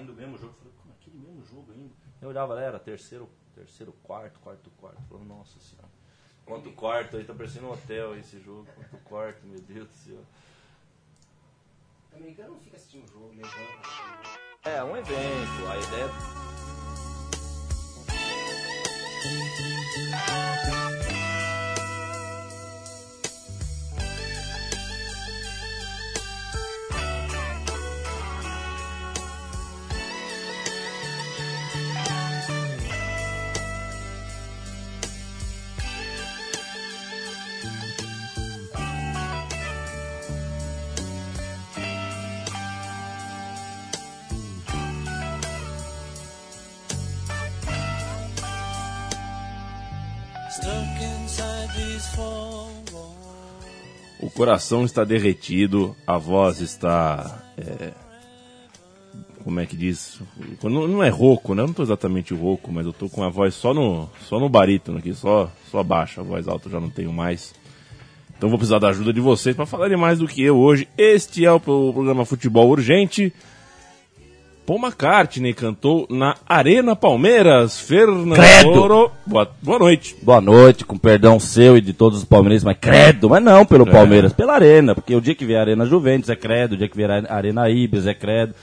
ainda o mesmo jogo. Eu falei, como aquele mesmo jogo ainda? Eu olhava, era terceiro, terceiro, quarto, quarto, quarto. Falei, nossa senhora. Quanto quarto aí, tá parecendo um hotel esse jogo. Quanto quarto, meu Deus do céu. O americano não fica assistindo o jogo, levando. É um evento, a ideia. O coração está derretido, a voz está. é, como é que diz? Não, não é rouco, né? Eu não estou exatamente rouco, mas eu estou com a voz só no, só no barítono aqui, só, só baixa. A voz alta eu já não tenho mais. Então vou precisar da ajuda de vocês para falarem mais do que eu hoje. Este é o pro- programa Futebol Urgente. Paul McCartney cantou na Arena Palmeiras. Fernando Credo! Boa, boa noite. Boa noite, com perdão seu e de todos os palmeirenses, mas credo, mas não pelo É. Palmeiras, pela Arena, porque o dia que vier a Arena Juventus é credo, o dia que vier a Arena Ibis é credo.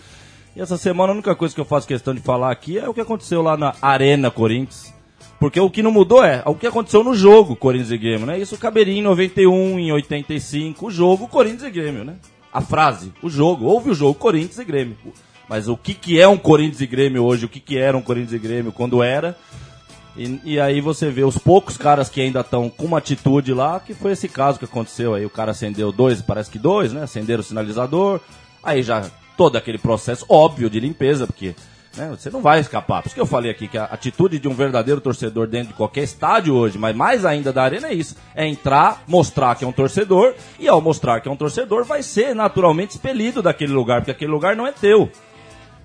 E essa semana a única coisa que eu faço questão de falar aqui é o que aconteceu lá na Arena Corinthians. Porque o que não mudou é o que aconteceu no jogo Corinthians e Grêmio, né? Isso caberia em 91, em 85, o jogo Corinthians e Grêmio, né? A frase, o jogo, houve o jogo Corinthians e Grêmio. Mas o que, que é um Corinthians e Grêmio hoje, o que, que era um Corinthians e Grêmio quando era, e, e aí você vê os poucos caras que ainda estão com uma atitude lá, que foi esse caso que aconteceu aí. O cara acendeu dois, parece que dois, né? Acenderam o sinalizador. Aí já todo aquele processo óbvio de limpeza, porque né, você não vai escapar. Por isso que eu falei aqui que a atitude de um verdadeiro torcedor dentro de qualquer estádio hoje, mas mais ainda da arena é isso. É entrar, mostrar que é um torcedor, e ao mostrar que é um torcedor, vai ser naturalmente expelido daquele lugar, porque aquele lugar não é teu.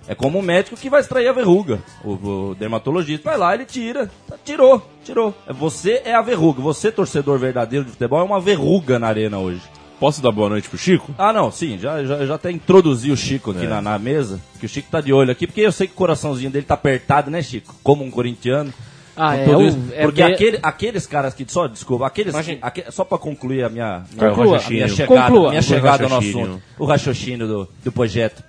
É como um médico que vai extrair a verruga. O, o dermatologista vai lá, ele tira. Tirou, tirou. É, Você é a verruga. Você, torcedor verdadeiro de futebol, é uma verruga na arena hoje. Posso dar boa noite pro Chico? Ah, não, sim, já, já, já até introduzi o Chico aqui É. na, na mesa, que o Chico tá de olho aqui, porque eu sei que o coraçãozinho dele tá apertado, né, Chico? Como um corintiano. Ah, Com é, tudo o- isso. é porque bem- aquele- aqueles caras que. Só, desculpa, aqueles. Imagina. só pra concluir a minha. minha Conclua. a minha Conclua. chegada, minha O chegada no assunto. O raciocínio do, do projeto.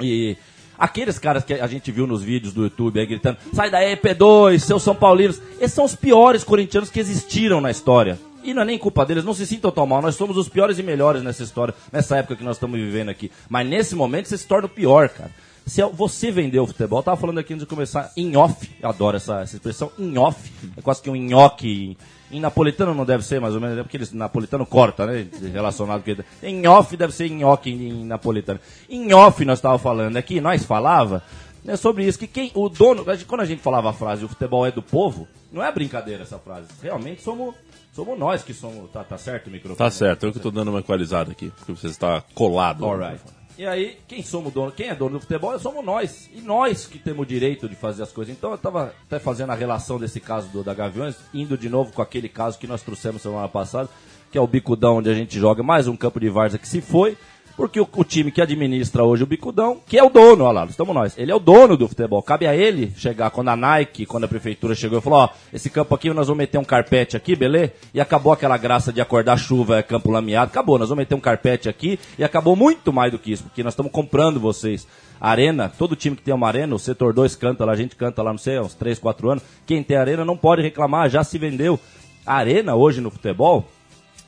E. Aqueles caras que a gente viu nos vídeos do YouTube aí gritando, sai daí, P2, seus São Paulinos. Esses são os piores corintianos que existiram na história. E não é nem culpa deles, não se sintam tão mal. Nós somos os piores e melhores nessa história, nessa época que nós estamos vivendo aqui. Mas nesse momento você se torna o pior, cara. Se você vendeu o futebol, eu tava falando aqui antes de começar, em off, eu adoro essa, essa expressão, em off, é quase que um nhoque. Em napolitano não deve ser, mais ou menos, é porque eles napolitano corta, né? Relacionado com ele. Em off deve ser nhoque em, em napolitano. Em off nós estávamos falando aqui, nós falava né, sobre isso, que quem, o dono, quando a gente falava a frase, o futebol é do povo, não é brincadeira essa frase. Realmente somos, somos nós que somos, tá, tá certo o microfone? Tá certo, eu que tô dando uma equalizada aqui, porque você está colado. Alright. E aí, quem somos dono, quem é dono do futebol somos nós. E nós que temos o direito de fazer as coisas. Então eu tava até fazendo a relação desse caso do, da Gaviões, indo de novo com aquele caso que nós trouxemos semana passada, que é o Bicudão, onde a gente joga mais um campo de várzea que se foi. Porque o, o time que administra hoje o Bicudão, que é o dono, olha lá, estamos nós. Ele é o dono do futebol. Cabe a ele chegar quando a Nike, quando a prefeitura chegou e falou: ó, esse campo aqui nós vamos meter um carpete aqui, beleza? E acabou aquela graça de acordar chuva, é campo lameado. Acabou, nós vamos meter um carpete aqui e acabou muito mais do que isso, porque nós estamos comprando vocês. Arena, todo time que tem uma arena, o setor 2 canta lá, a gente canta lá, não sei, uns 3, 4 anos. Quem tem arena não pode reclamar, já se vendeu. Arena hoje no futebol,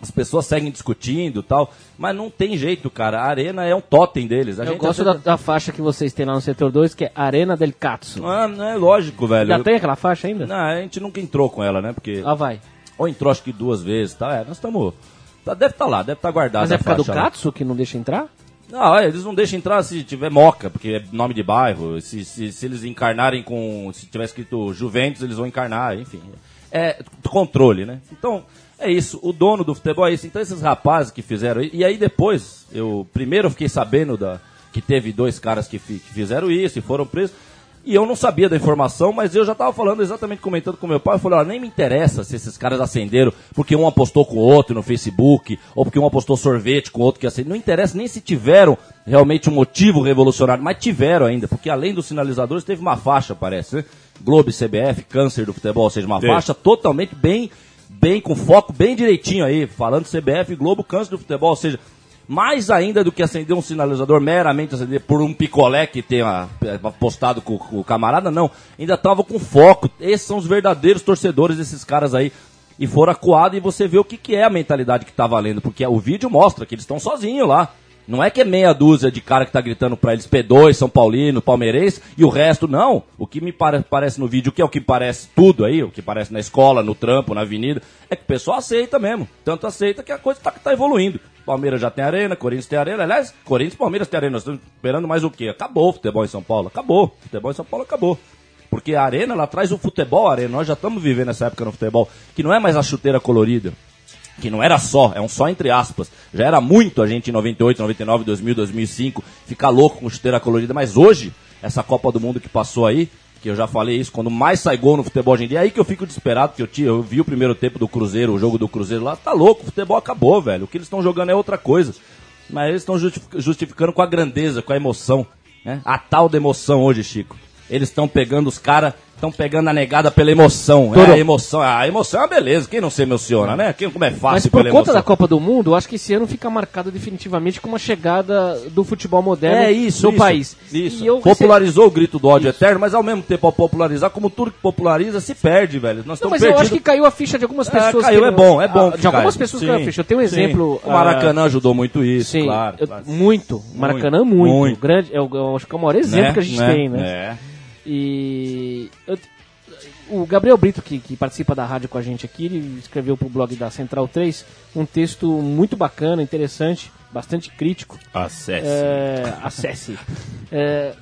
as pessoas seguem discutindo e tal, mas não tem jeito, cara. A arena é um totem deles. A Eu gente gosto da, da faixa que vocês têm lá no setor 2, que é Arena del Cazzo. Ah, não é lógico, velho. Já tem aquela faixa ainda? Não, a gente nunca entrou com ela, né? Porque. Ah, vai. Ou entrou acho que duas vezes, tá? É, nós estamos. Tá, deve estar lá, deve estar guardado. Mas é por causa do lá. Katsu que não deixa entrar? Não, é, eles não deixam entrar se tiver moca, porque é nome de bairro. Se, se, se eles encarnarem com. Se tiver escrito Juventus, eles vão encarnar, enfim. É controle, né? Então, é isso. O dono do futebol é isso. Então, esses rapazes que fizeram. isso- E aí depois, eu primeiro eu fiquei sabendo da, que teve dois caras que, fi- que fizeram isso e foram presos. E eu não sabia da informação, mas eu já tava falando exatamente, comentando com meu pai. Eu falei, nem me interessa se esses caras acenderam porque um apostou com o outro no Facebook, ou porque um apostou sorvete com o outro que acendeu. Não interessa nem se tiveram realmente um motivo revolucionário, mas tiveram ainda, porque além dos sinalizadores teve uma faixa, parece, né? Globo CBF, câncer do futebol, ou seja, uma Teve. faixa totalmente bem, bem, com foco bem direitinho aí, falando CBF, Globo, câncer do futebol, ou seja, mais ainda do que acender um sinalizador, meramente acender por um picolé que tenha eh, postado com, com o camarada, não. Ainda tava com foco. Esses são os verdadeiros torcedores desses caras aí. E foram acuados e você vê o que, que é a mentalidade que tá valendo. Porque o vídeo mostra que eles estão sozinhos lá. Não é que é meia dúzia de cara que tá gritando pra eles P2, São Paulino, Palmeirense e o resto não. O que me pare- parece no vídeo, que é o que parece tudo aí, o que parece na escola, no trampo, na avenida, é que o pessoal aceita mesmo. Tanto aceita que a coisa tá, tá evoluindo. Palmeiras já tem arena, Corinthians tem arena. Aliás, Corinthians e Palmeiras tem arena. Nós estamos esperando mais o quê? Acabou o futebol em São Paulo. Acabou. O futebol em São Paulo acabou. Porque a arena, ela traz o futebol, a arena. Nós já estamos vivendo essa época no futebol, que não é mais a chuteira colorida que não era só, é um só entre aspas. Já era muito a gente em 98, 99, 2000, 2005 ficar louco com chuteira colorida, mas hoje, essa Copa do Mundo que passou aí, que eu já falei isso, quando mais sai gol no futebol hoje em dia, é aí que eu fico desesperado, porque eu, tinha, eu vi o primeiro tempo do Cruzeiro, o jogo do Cruzeiro lá, tá louco, o futebol acabou, velho. O que eles estão jogando é outra coisa. Mas eles estão justific- justificando com a grandeza, com a emoção. Né? A tal da emoção hoje, Chico. Eles estão pegando os caras, estão pegando a negada pela emoção. É a emoção. A emoção é uma beleza. Quem não se emociona, né? Quem, como é fácil Mas por conta emoção. da Copa do Mundo, eu acho que esse ano fica marcado definitivamente como a chegada do futebol moderno É isso, no isso, país. Isso. Eu Popularizou o grito do ódio eterno, mas ao mesmo tempo ao popularizar, como tudo que populariza, se perde, velho. Nós Não, estamos mas eu acho que caiu a ficha de algumas É, pessoas. caiu, que- é bom, é bom Ah, De algumas pessoas Sim, caiu a ficha. Eu tenho um sim. exemplo. O Maracanã ah, ajudou muito isso, Sim, claro. eu- claro. muito. O Maracanã, muito. Muito. Grande, eu, eu acho que é o maior exemplo Né? que a gente Né? tem, né? É. E eu- o Gabriel Brito, que, que participa da rádio com a gente aqui, ele escreveu pro blog da Central 3 um texto muito bacana, interessante, bastante crítico. Acesse. É, acesse. É,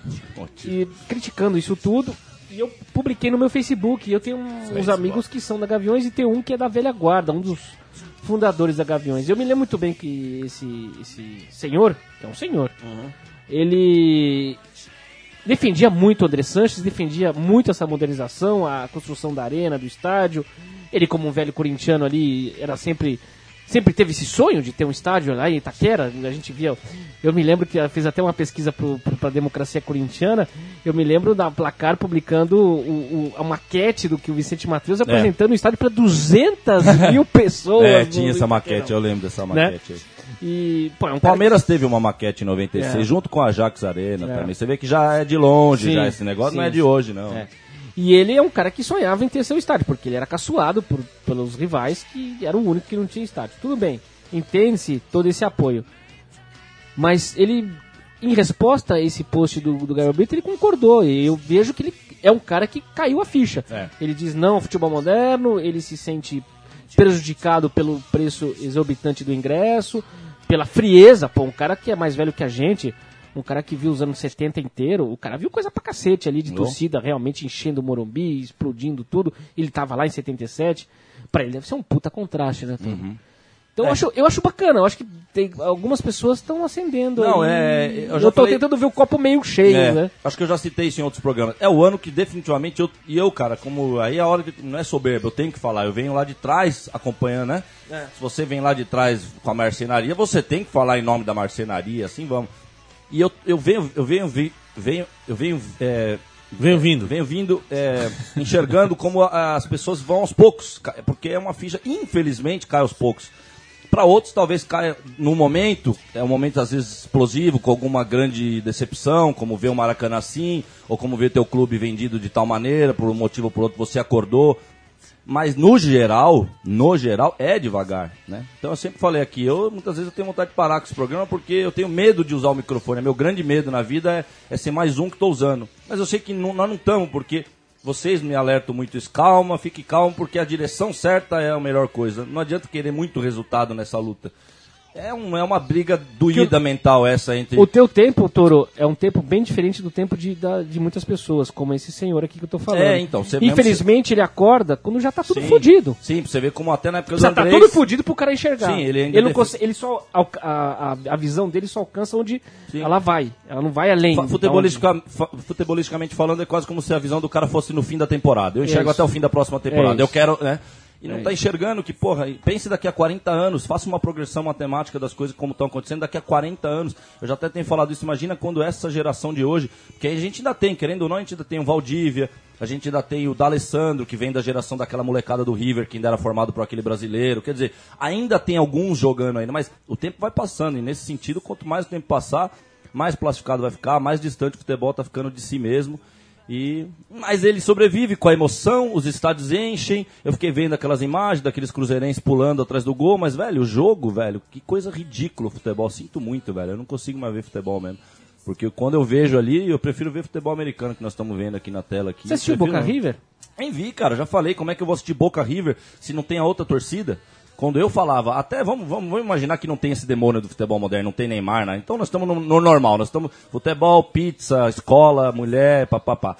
e criticando isso tudo. E eu publiquei no meu Facebook. Eu tenho um- uns amigos que são da Gaviões e tem um que é da velha guarda, um dos fundadores da Gaviões. Eu me lembro muito bem que esse, esse senhor, que é um senhor, ele defendia muito o André Sanches, defendia muito essa modernização, a construção da arena, do estádio. Ele, como um velho corintiano ali, era sempre. Sempre teve esse sonho de ter um estádio lá em Itaquera. A gente via. Eu me lembro que fez até uma pesquisa para a democracia corintiana. Eu me lembro da placar publicando o- o- a maquete do que o Vicente Matheus apresentando o estádio para 200 mil pessoas. É, tinha essa maquete, eu lembro dessa maquete aí. E, pô, é um O Palmeiras teve uma maquete em 96, É. junto com a Ajax Arena É. também. Você vê que já é de longe, Sim, já esse negócio não é sim, de hoje, não. É. E ele é um cara que sonhava em ter seu estádio, porque ele era caçoado por, pelos rivais, que era o único que não tinha estádio. Tudo bem, entende-se todo esse apoio. Mas ele, em resposta a esse post do, do Gabriel Brito, ele concordou. E eu vejo que ele é um cara que caiu a ficha. É. Ele diz não ao futebol moderno, ele se sente prejudicado pelo preço exorbitante do ingresso, pela frieza. Pô, um cara que é mais velho que a gente, um cara que viu os anos 70 inteiro, o cara viu coisa pra cacete ali de Bom. torcida realmente enchendo o Morumbi, explodindo tudo. Ele tava lá em 77. Pra ele deve ser um puta contraste, né? Uhum. Então É. eu, acho, eu acho bacana, eu acho que tem, algumas pessoas estão acendendo. Não, aí. é, eu Eu, já tô falei- tentando ver o copo meio cheio, É, né? Acho que eu já citei isso em outros programas. É o ano que definitivamente eu e eu, cara, como aí é a hora que não é soberba, eu tenho que falar, eu venho lá de trás acompanhando, né? Se você vem lá de trás com a marcenaria, você tem que falar em nome da marcenaria, assim vamos. E eu, eu venho, eu venho, vi- venho, eu venho, é, Venho vindo. venho vindo é, enxergando como as pessoas vão aos poucos, porque é uma ficha, infelizmente, cai aos poucos. Para outros, talvez caia num momento, é um momento às vezes explosivo, com alguma grande decepção, como ver o Maracanã assim, ou como ver teu clube vendido de tal maneira, por um motivo ou por outro você acordou. Mas no geral, no geral, é devagar, né? Então eu sempre falei aqui, eu muitas vezes eu tenho vontade de parar com esse programa porque eu tenho medo de usar o microfone. É meu grande medo na vida é, é ser mais um que estou usando. Mas eu sei que não- nós não estamos, porque vocês me alertam muito isso. Calma, fique calmo, porque a direção certa é a melhor coisa. Não adianta querer muito resultado nessa luta. É, um, é uma briga doída mental essa entre. O teu tempo, Toro, é um tempo bem diferente do tempo de, da- de muitas pessoas, como esse senhor aqui que eu tô falando. É, então, Infelizmente, ele acorda quando já tá tudo Sim. fodido. Sim, você ver como até na época do Já tá Andrés... tudo fudido pro cara enxergar. Sim, ele ainda não consegue- ele só a, a, a visão dele só alcança onde Sim. ela vai. Ela não vai além. Futebolistica, futebolisticamente falando, é quase como se a visão do cara fosse no fim da temporada. Eu enxergo Isso. até o fim da próxima temporada. É eu quero, né? E não É tá enxergando que, porra, pense daqui a 40 anos, faça uma progressão matemática das coisas como estão acontecendo daqui a 40 anos. Eu já até tenho falado isso, imagina quando essa geração de hoje, porque a gente ainda tem, querendo ou não, a gente ainda tem o Valdívia, a gente ainda tem o D'Alessandro, que vem da geração daquela molecada do River, que ainda era formado por aquele brasileiro. Quer dizer, ainda tem alguns jogando ainda, mas o tempo vai passando, e nesse sentido, quanto mais o tempo passar, mais plastificado vai ficar, mais distante o futebol tá ficando de si mesmo. E mas ele sobrevive com a emoção, os estádios enchem. Eu fiquei vendo aquelas imagens daqueles cruzeirenses pulando atrás do gol, mas velho, o jogo, velho, que coisa ridícula o futebol. Sinto muito, velho. Eu não consigo mais ver futebol mesmo. Porque quando eu vejo ali, eu prefiro ver futebol americano que nós estamos vendo aqui na tela aqui. Você assistiu Boca. River? Nem vi, cara. Já falei como é que eu vou assistir Boca River se não tem a outra torcida. Quando eu falava, até vamos, vamos, vamos imaginar que não tem esse demônio do futebol moderno, não tem Neymar, né? Então nós estamos no, no normal, nós estamos futebol, pizza, escola, mulher, papapá.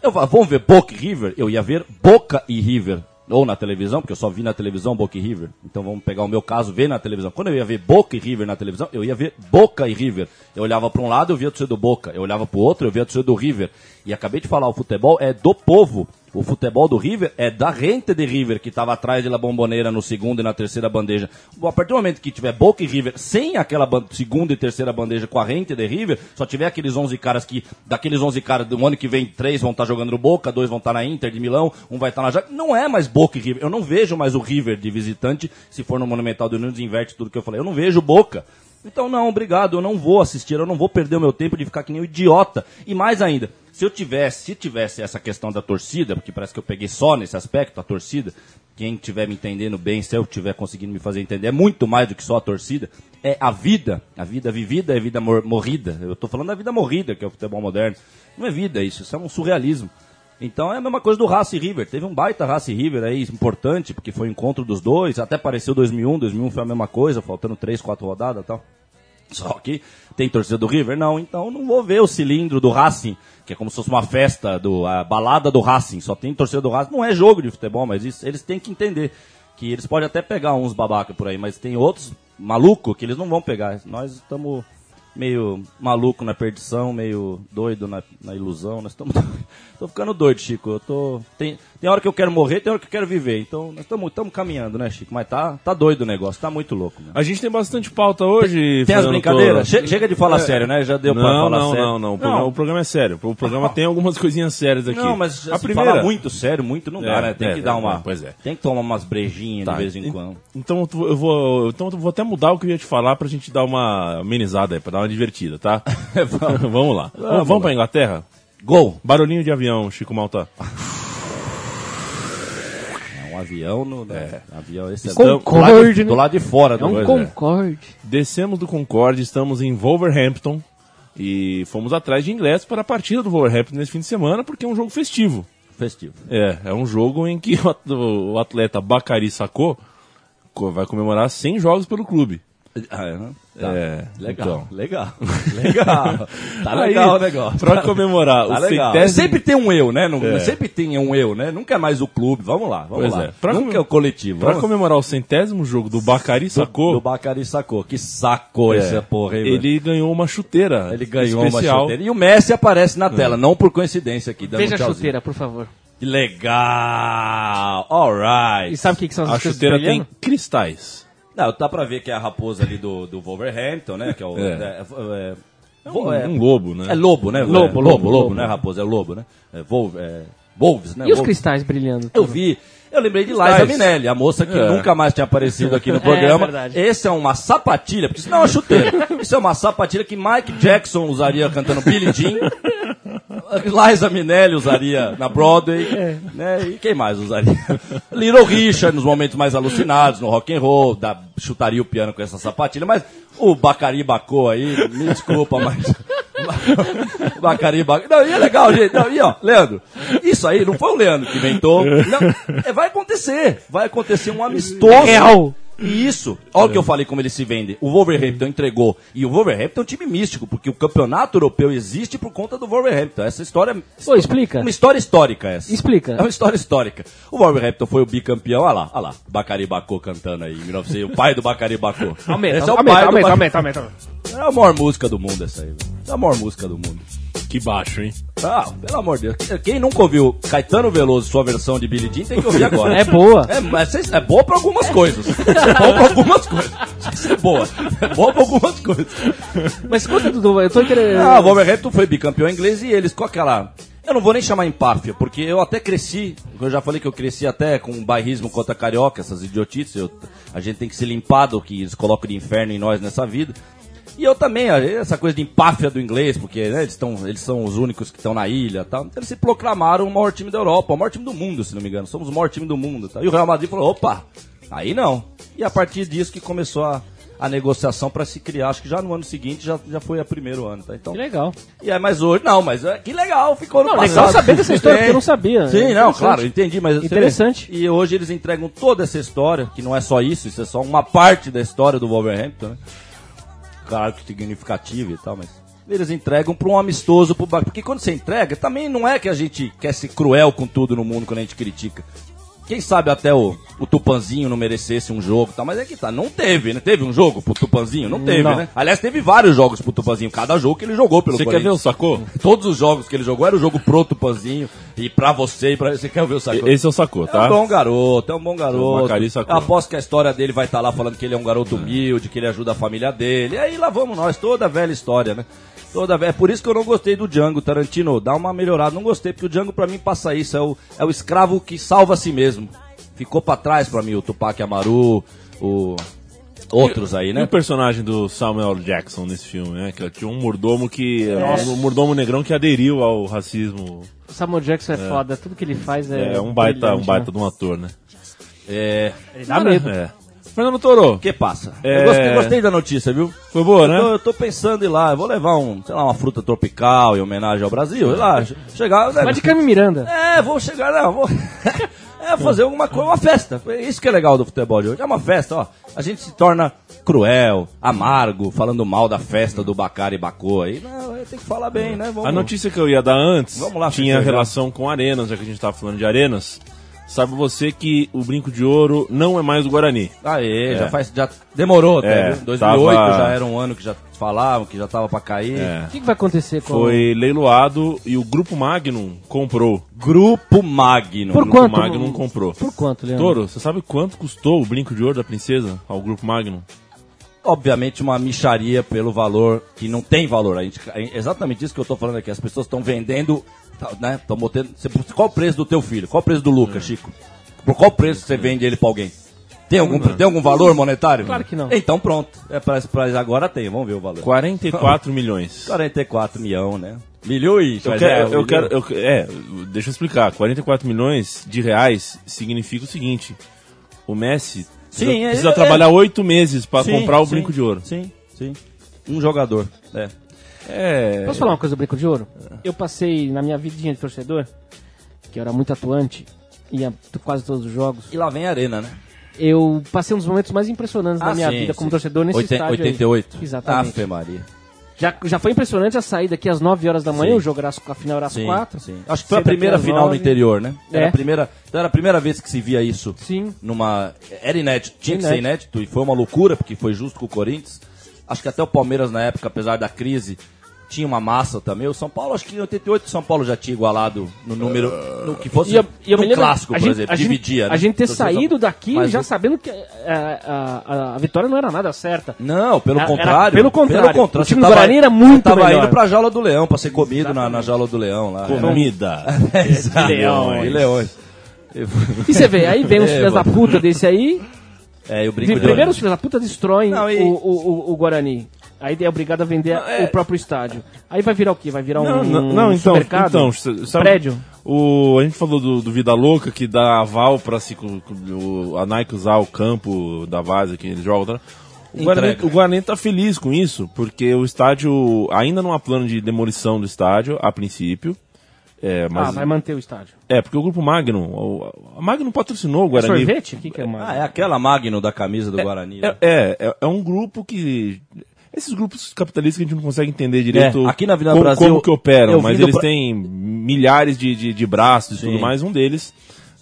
Eu falava, vamos ver Boca e River? Eu ia ver Boca e River. Ou na televisão, porque eu só vi na televisão Boca e River. Então vamos pegar o meu caso, ver na televisão. Quando eu ia ver Boca e River na televisão, eu ia ver Boca e River. Eu olhava para um lado, eu via a torcida do Boca. Eu olhava para o outro, eu via a torcida do River. E acabei de falar, o futebol é do povo. O futebol do River é da rente de River, que estava atrás de Bomboneira no segundo e na terceira bandeja. A partir do momento que tiver Boca e River sem aquela segunda e terceira bandeja com a rente de River, só tiver aqueles 11 caras que, daqueles 11 caras, do ano que vem, três vão estar jogando no Boca, dois vão estar na Inter de Milão, um vai estar na Jaca. Não é mais Boca e River. Eu não vejo mais o River de visitante, se for no Monumental do Nunes, inverte tudo que eu falei. Eu não vejo Boca. Então, não, obrigado, eu não vou assistir, eu não vou perder o meu tempo de ficar que nem um idiota. E mais ainda, se eu tivesse, se tivesse essa questão da torcida, porque parece que eu peguei só nesse aspecto, a torcida, quem estiver me entendendo bem, se eu estiver conseguindo me fazer entender, é muito mais do que só a torcida, é a vida. A vida vivida é vida mor- morrida. Eu estou falando da vida morrida, que é o futebol moderno. Não é vida isso, isso é um surrealismo. Então é a mesma coisa do Racing River. Teve um baita Racing River aí, importante, porque foi o encontro dos dois. Até pareceu 2001, 2001 foi a mesma coisa, faltando três, quatro rodadas e tal. Só que tem torcida do River? Não, então não vou ver o cilindro do Racing, que é como se fosse uma festa, do, a balada do Racing. Só tem torcida do Racing. Não é jogo de futebol, mas isso, eles têm que entender. Que eles podem até pegar uns babaca por aí, mas tem outros malucos que eles não vão pegar. Nós estamos meio maluco na perdição, meio doido na, na ilusão. Nós estamos. tô ficando doido, Chico. Eu tô. Tem, tem hora que eu quero morrer, tem hora que eu quero viver. Então nós estamos caminhando, né, Chico? Mas tá, tá doido o negócio, tá muito louco. Né? A gente tem bastante pauta hoje. Tem as Fernando brincadeiras? Che- chega de falar sério, né? Já deu pra Não, falar não, sério. não, não, O programa, o programa é sério. O programa tem algumas coisinhas sérias aqui. Não, mas a se primeira. muito sério, muito não dá, É, né? Tem é, que dar é, uma. é, pois é. Tem que tomar umas brejinhas Tá, de vez em quando. Então eu vou- então eu vou até mudar o que eu ia te falar pra gente dar uma amenizada aí, pra dar uma divertida, tá? vamos lá. Vamos, vamos pra Inglaterra? Gol! Barulhinho de avião, Chico Malta. É um avião no. né? Avião, esse é Concorde, do, lado de, né? do lado de fora É do um coisa, Concorde. Descemos do Concorde, estamos em Wolverhampton e fomos atrás de ingressos para a partida do Wolverhampton nesse fim de semana, porque é um jogo festivo. Festivo. É, é um jogo em que o at- o atleta Bacari Sacco co- vai comemorar 100 jogos pelo clube. Ah, é, né? Tá. É, Legal, então. legal, legal. Tá Aí, legal o negócio. Pra comemorar Tá o legal. centésimo... Sempre tem um eu, né? Não- É. Sempre tem um eu, né? Nunca é mais o clube. Vamos lá, vamos Pois lá. é. Pra Nunca come- é o coletivo. Pra Vamos- comemorar o centésimo jogo do Bacari do, Sacco, do Bacari sacou. Que sacou é, essa porra aí, ele ganhou uma chuteira Ele ganhou especial. uma chuteira. E o Messi aparece na tela, não por coincidência aqui. Veja um a chuteira, por favor. Que legal! Alright. E sabe o que, que são as A chuteira tem cristais. Não, dá pra ver que é a raposa ali do, do Wolverhampton, né? Que é o. É. é, é, É vo- um, é- um lobo, né? é lobo, né? Lobo, É, lobo, lobo, lobo. não é raposa, é lobo, né? É, é, Wolves, né? E os Wolves. cristais brilhando? Eu vi. Eu lembrei de Liza. Minelli, a moça que É. nunca mais tinha aparecido aqui no programa. verdade. Esse é uma sapatilha, porque isso não é uma chuteira. Isso é uma sapatilha que Mike Jackson usaria cantando Billie Jean. Liza Minelli usaria na Broadway. Né? E quem mais usaria? Little Richard nos momentos mais alucinados, no rock and roll, da, chutaria o piano com essa sapatilha. Mas o Bacari Bacô aí, me desculpa, mas... Bacari Bacô... Não, e é legal, gente. Não, e ó, Leandro, isso aí não foi o Leandro que inventou. Não, é, vai acontecer. Vai acontecer um amistoso. Real. E isso, olha o que eu falei como ele se vende. O Wolverhampton entregou. E o Wolverhampton é um time místico, porque o campeonato europeu existe por conta do Wolverhampton. Essa história. Pô, explica. Uma história histórica essa. Explica. É uma história histórica. O Wolverhampton foi o bicampeão. Olha lá, olha lá. Bacari Bacô cantando aí, em 1900. o pai do Bacari Bacô. Aumenta, Esse é o aumenta, pai do aumenta, Bac- aumenta, aumenta, aumenta. É a maior música do mundo essa aí, velho. É a maior música do mundo. Que baixo, hein? Ah, pelo amor de Deus. Quem nunca ouviu Caetano Veloso, sua versão de Billy Jean, tem que ouvir agora. É boa. É, mas é boa pra algumas coisas. É boa pra algumas coisas. Isso é boa. É boa pra algumas coisas. Mas conta, Dudu, eu tô querendo... Ah, o Wolverhampton foi bicampeão inglês e eles com aquela... Eu não vou nem chamar empáfia, porque eu até cresci, eu já falei que eu cresci até com bairrismo contra carioca, essas idiotices, eu- a gente tem que se limpar do que eles colocam de inferno em nós nessa vida. E eu também, essa coisa de empáfia do inglês, porque né, eles, tão, eles são os únicos que estão na ilha e tal. Então eles se proclamaram o maior time da Europa, o maior time do mundo, se não me engano. Somos o maior time do mundo. Tá? E o Real Madrid falou, opa, aí não. E a partir disso que começou a, a negociação para se criar, acho que já no ano seguinte já, já foi a primeiro ano, tá? Então, Que legal. e aí, mas hoje, não, mas é, que legal, ficou no Não, passado. legal saber dessa história, porque eu não sabia. Sim, não, Interessante. claro, entendi, mas... Interessante. vê, E hoje eles entregam toda essa história, que não é só isso, isso é só uma parte da história do Wolverhampton, né? Claro significativo e tal, mas... Eles entregam para um amistoso, pro porque quando você entrega, também não é que a gente quer ser cruel com tudo no mundo quando a gente critica. Quem sabe até o, o Tupanzinho não merecesse um jogo tal, mas é que tá, não teve, né? Teve um jogo pro Tupanzinho? Não teve, Não. né? Aliás, teve vários jogos pro Tupanzinho, cada jogo que ele jogou pelo Você quer ver o sacô? Todos os jogos que ele jogou era o jogo pro Tupanzinho e pra você e pra você quer ver o Sacô. Esse é o sacô, É tá? um bom garoto, é um bom garoto. Eu aposto que a história dele vai estar lá falando que ele é um garoto humilde, que ele ajuda a família dele. E aí lá vamos nós, toda a velha história, né? Toda. É por isso que eu não gostei do Django, Tarantino. Dá uma melhorada. Não gostei, porque o Django pra mim passa isso. É o, é o escravo que salva a si mesmo. Ficou pra trás pra mim o Tupac Amaru, o. Outros aí, E né? o personagem do Samuel Jackson nesse filme, né? Que tinha um mordomo que. Um mordomo negrão que aderiu ao racismo. O Samuel Jackson é, foda, tudo que ele faz é. É, um baita, um baita né? de um ator, né? É. Ele dá medo. É. Fernando Toro, O que passa? É. Eu gostei, gostei da notícia, viu? foi boa, Eu tô, né? eu tô pensando em ir lá, eu vou levar um, sei lá, uma fruta tropical em homenagem ao Brasil. Ir lá, che- chegar. né? Vai de Carmen Miranda. É, vou chegar, não, vou. É fazer alguma coisa, uma festa. Isso que é legal do futebol de hoje. É uma festa, ó. A gente se torna cruel, amargo, falando mal da festa do Bacari e Bacô. Aí, não, tem que falar bem, né? Vamos. A notícia que eu ia dar antes Vamos lá, tinha relação com arenas, já que a gente tava falando de arenas. Sabe você que o Brinco de Ouro não é mais o Guarani. Aê, É. já faz. Já demorou até, É, viu? 2008 tava- já era um ano que já falavam, que já tava pra cair. É. O que, que vai acontecer com Foi leiloado e o Grupo Magnum comprou. Grupo Magno. Por O Grupo quanto? Magnum comprou. Por quanto, Leandro? Toro, você sabe quanto custou o Brinco de Ouro da Princesa ao Grupo Magnum? obviamente uma micharia pelo valor que não tem valor. A gente, é exatamente isso que eu tô falando aqui. As pessoas estão vendendo, né? Estão botando. você- Qual o preço do teu filho? Qual o preço do É. Lucas, Chico? Por qual preço você vende ele pra alguém? Tem algum, tem algum valor monetário? Claro que não. Então pronto. É pra, pra- agora tem, vamos ver o valor. 44 milhões. 44 milhão, né? Milhões. Eu quero, é, eu milhão. quero, eu, é, deixa eu explicar. 44 milhões de reais significa o seguinte: o Messi Sim, precisa, é- precisa é- trabalhar oito meses para comprar o sim, Brinco de Ouro. Sim, sim. Um jogador. É. É. Posso falar uma coisa do Brinco de Ouro? Eu passei na minha vidinha de torcedor, que eu era muito atuante, ia quase todos os jogos. E lá vem a arena, né? Eu passei um dos momentos mais impressionantes da Ah, minha sim, vida como sim. torcedor nesse Oiten- estádio. aí. 88. Exatamente. Ave Maria. Já, já foi impressionante a saída aqui às 9 horas da manhã, Sim. o jogo era às- a final era às Sim, 4. sim. Acho que foi a primeira final no nove. interior, né? Era É. a primeira, então era a primeira vez que se via isso. Sim. Numa, era inédito, tinha que ser inédito e foi uma loucura, porque foi justo com o Corinthians. Acho que até o Palmeiras na época, apesar da crise, tinha uma massa também. O São Paulo, acho que em 88 o São Paulo já tinha igualado no número, no que fosse E eu, e eu no clássico, a por gente, exemplo, a gente- dividia. A né? gente ter São- saído daqui Mas já o- sabendo que é, a, a, a vitória não era nada certa. Não, pelo Era- contrário. pelo contrário. O Você time do tava- Guarani era muito tava melhor. indo pra jaula do leão, pra ser comido na, na jaula do leão lá. Comida. É, exato. leões. E leões. E você vê, aí vem os É, filhos da puta desse aí. É, e o de- brinco de primeiro os filhos da puta destroem Não, e- o, o, o, o Guarani. Aí é obrigado a vender é- o próprio estádio. Aí vai virar o quê? Vai virar Não, um, não, não, então, supermercado? então sabe, prédio? O, a gente falou do, do Vida Louca, que dá aval pra se, o- a Nike usar o campo da base que eles jogam. tá? O Guarani, Entrega. o Guarani tá feliz com isso, porque o estádio ainda não há plano de demolição do estádio, a princípio. É, mas, Ah, vai manter o estádio. é, porque o grupo Magnum, o- a Magnum patrocinou o Guarani. Sorvete? O que, que é mais? Ah, é aquela Magno da camisa do Guarani. né? É, é, é, é um grupo que. Esses grupos capitalistas que a gente não consegue entender direito É, aqui na Avenida como, Brasil, como que operam, mas eles pra- têm milhares de, de, de braços e Sim. tudo mais. Um deles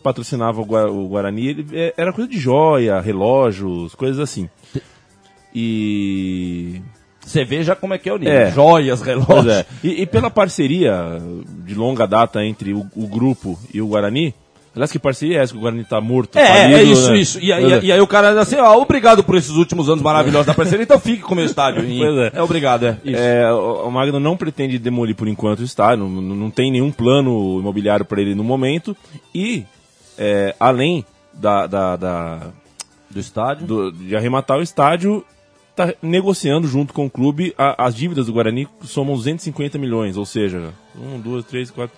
patrocinava o, o Guarani. Ele, é, era coisa de joia, relógios, coisas assim. E. Você vê já como é que é o nível. É. Joias, relógios. é. E, e pela parceria de longa data entre o, o grupo e o Guarani. Aliás, que parceria é essa que o Guarani tá morto? É, falido, é isso, né? isso. E, aí- é. e aí o cara assim, ó, obrigado por esses últimos anos maravilhosos da parceria, então fique com o meu estádio. E- Pois é. é. obrigado, é. Isso. É, o, Magno não pretende demolir por enquanto o estádio, não, não não tem nenhum plano imobiliário para ele no momento. E, é, além da, da- da- Do estádio. do- de arrematar o estádio, está negociando junto com o clube a- as dívidas do Guarani, somam 250 milhões, ou seja, um, duas, três, quatro.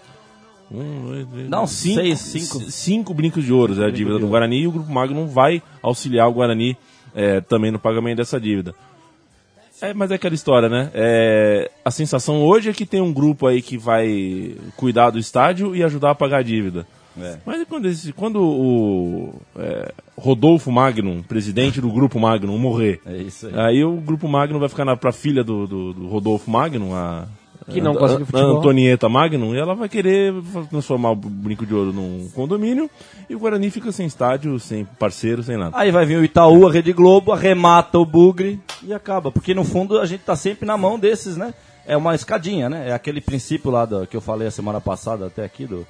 Um, dois, três, Não, cinco, seis, cinco. cinco brincos de ouro é a dívida do Guarani e o Grupo Magno vai auxiliar o Guarani é, também no pagamento dessa dívida. É, mas é aquela história, né? É, a sensação hoje é que tem um grupo aí que vai cuidar do estádio e ajudar a pagar a dívida. É. Mas e quando, esse- quando o é, Rodolfo Magnum, presidente do Grupo Magnum, morrer, É isso aí. aí o Grupo Magnum vai ficar na, pra filha do, do- do Rodolfo Magnum, a, Que não a- gosta de a- futebol. a Antonieta Magnum, e ela vai querer transformar o Brinco de Ouro num condomínio, e o Guarani fica sem estádio, sem parceiro, sem nada. Aí vai vir o Itaú, a Rede Globo, arremata o bugre e acaba. Porque no fundo a gente tá sempre na mão desses, né? É uma escadinha, né? É aquele princípio lá do, que eu falei a semana passada até aqui, do,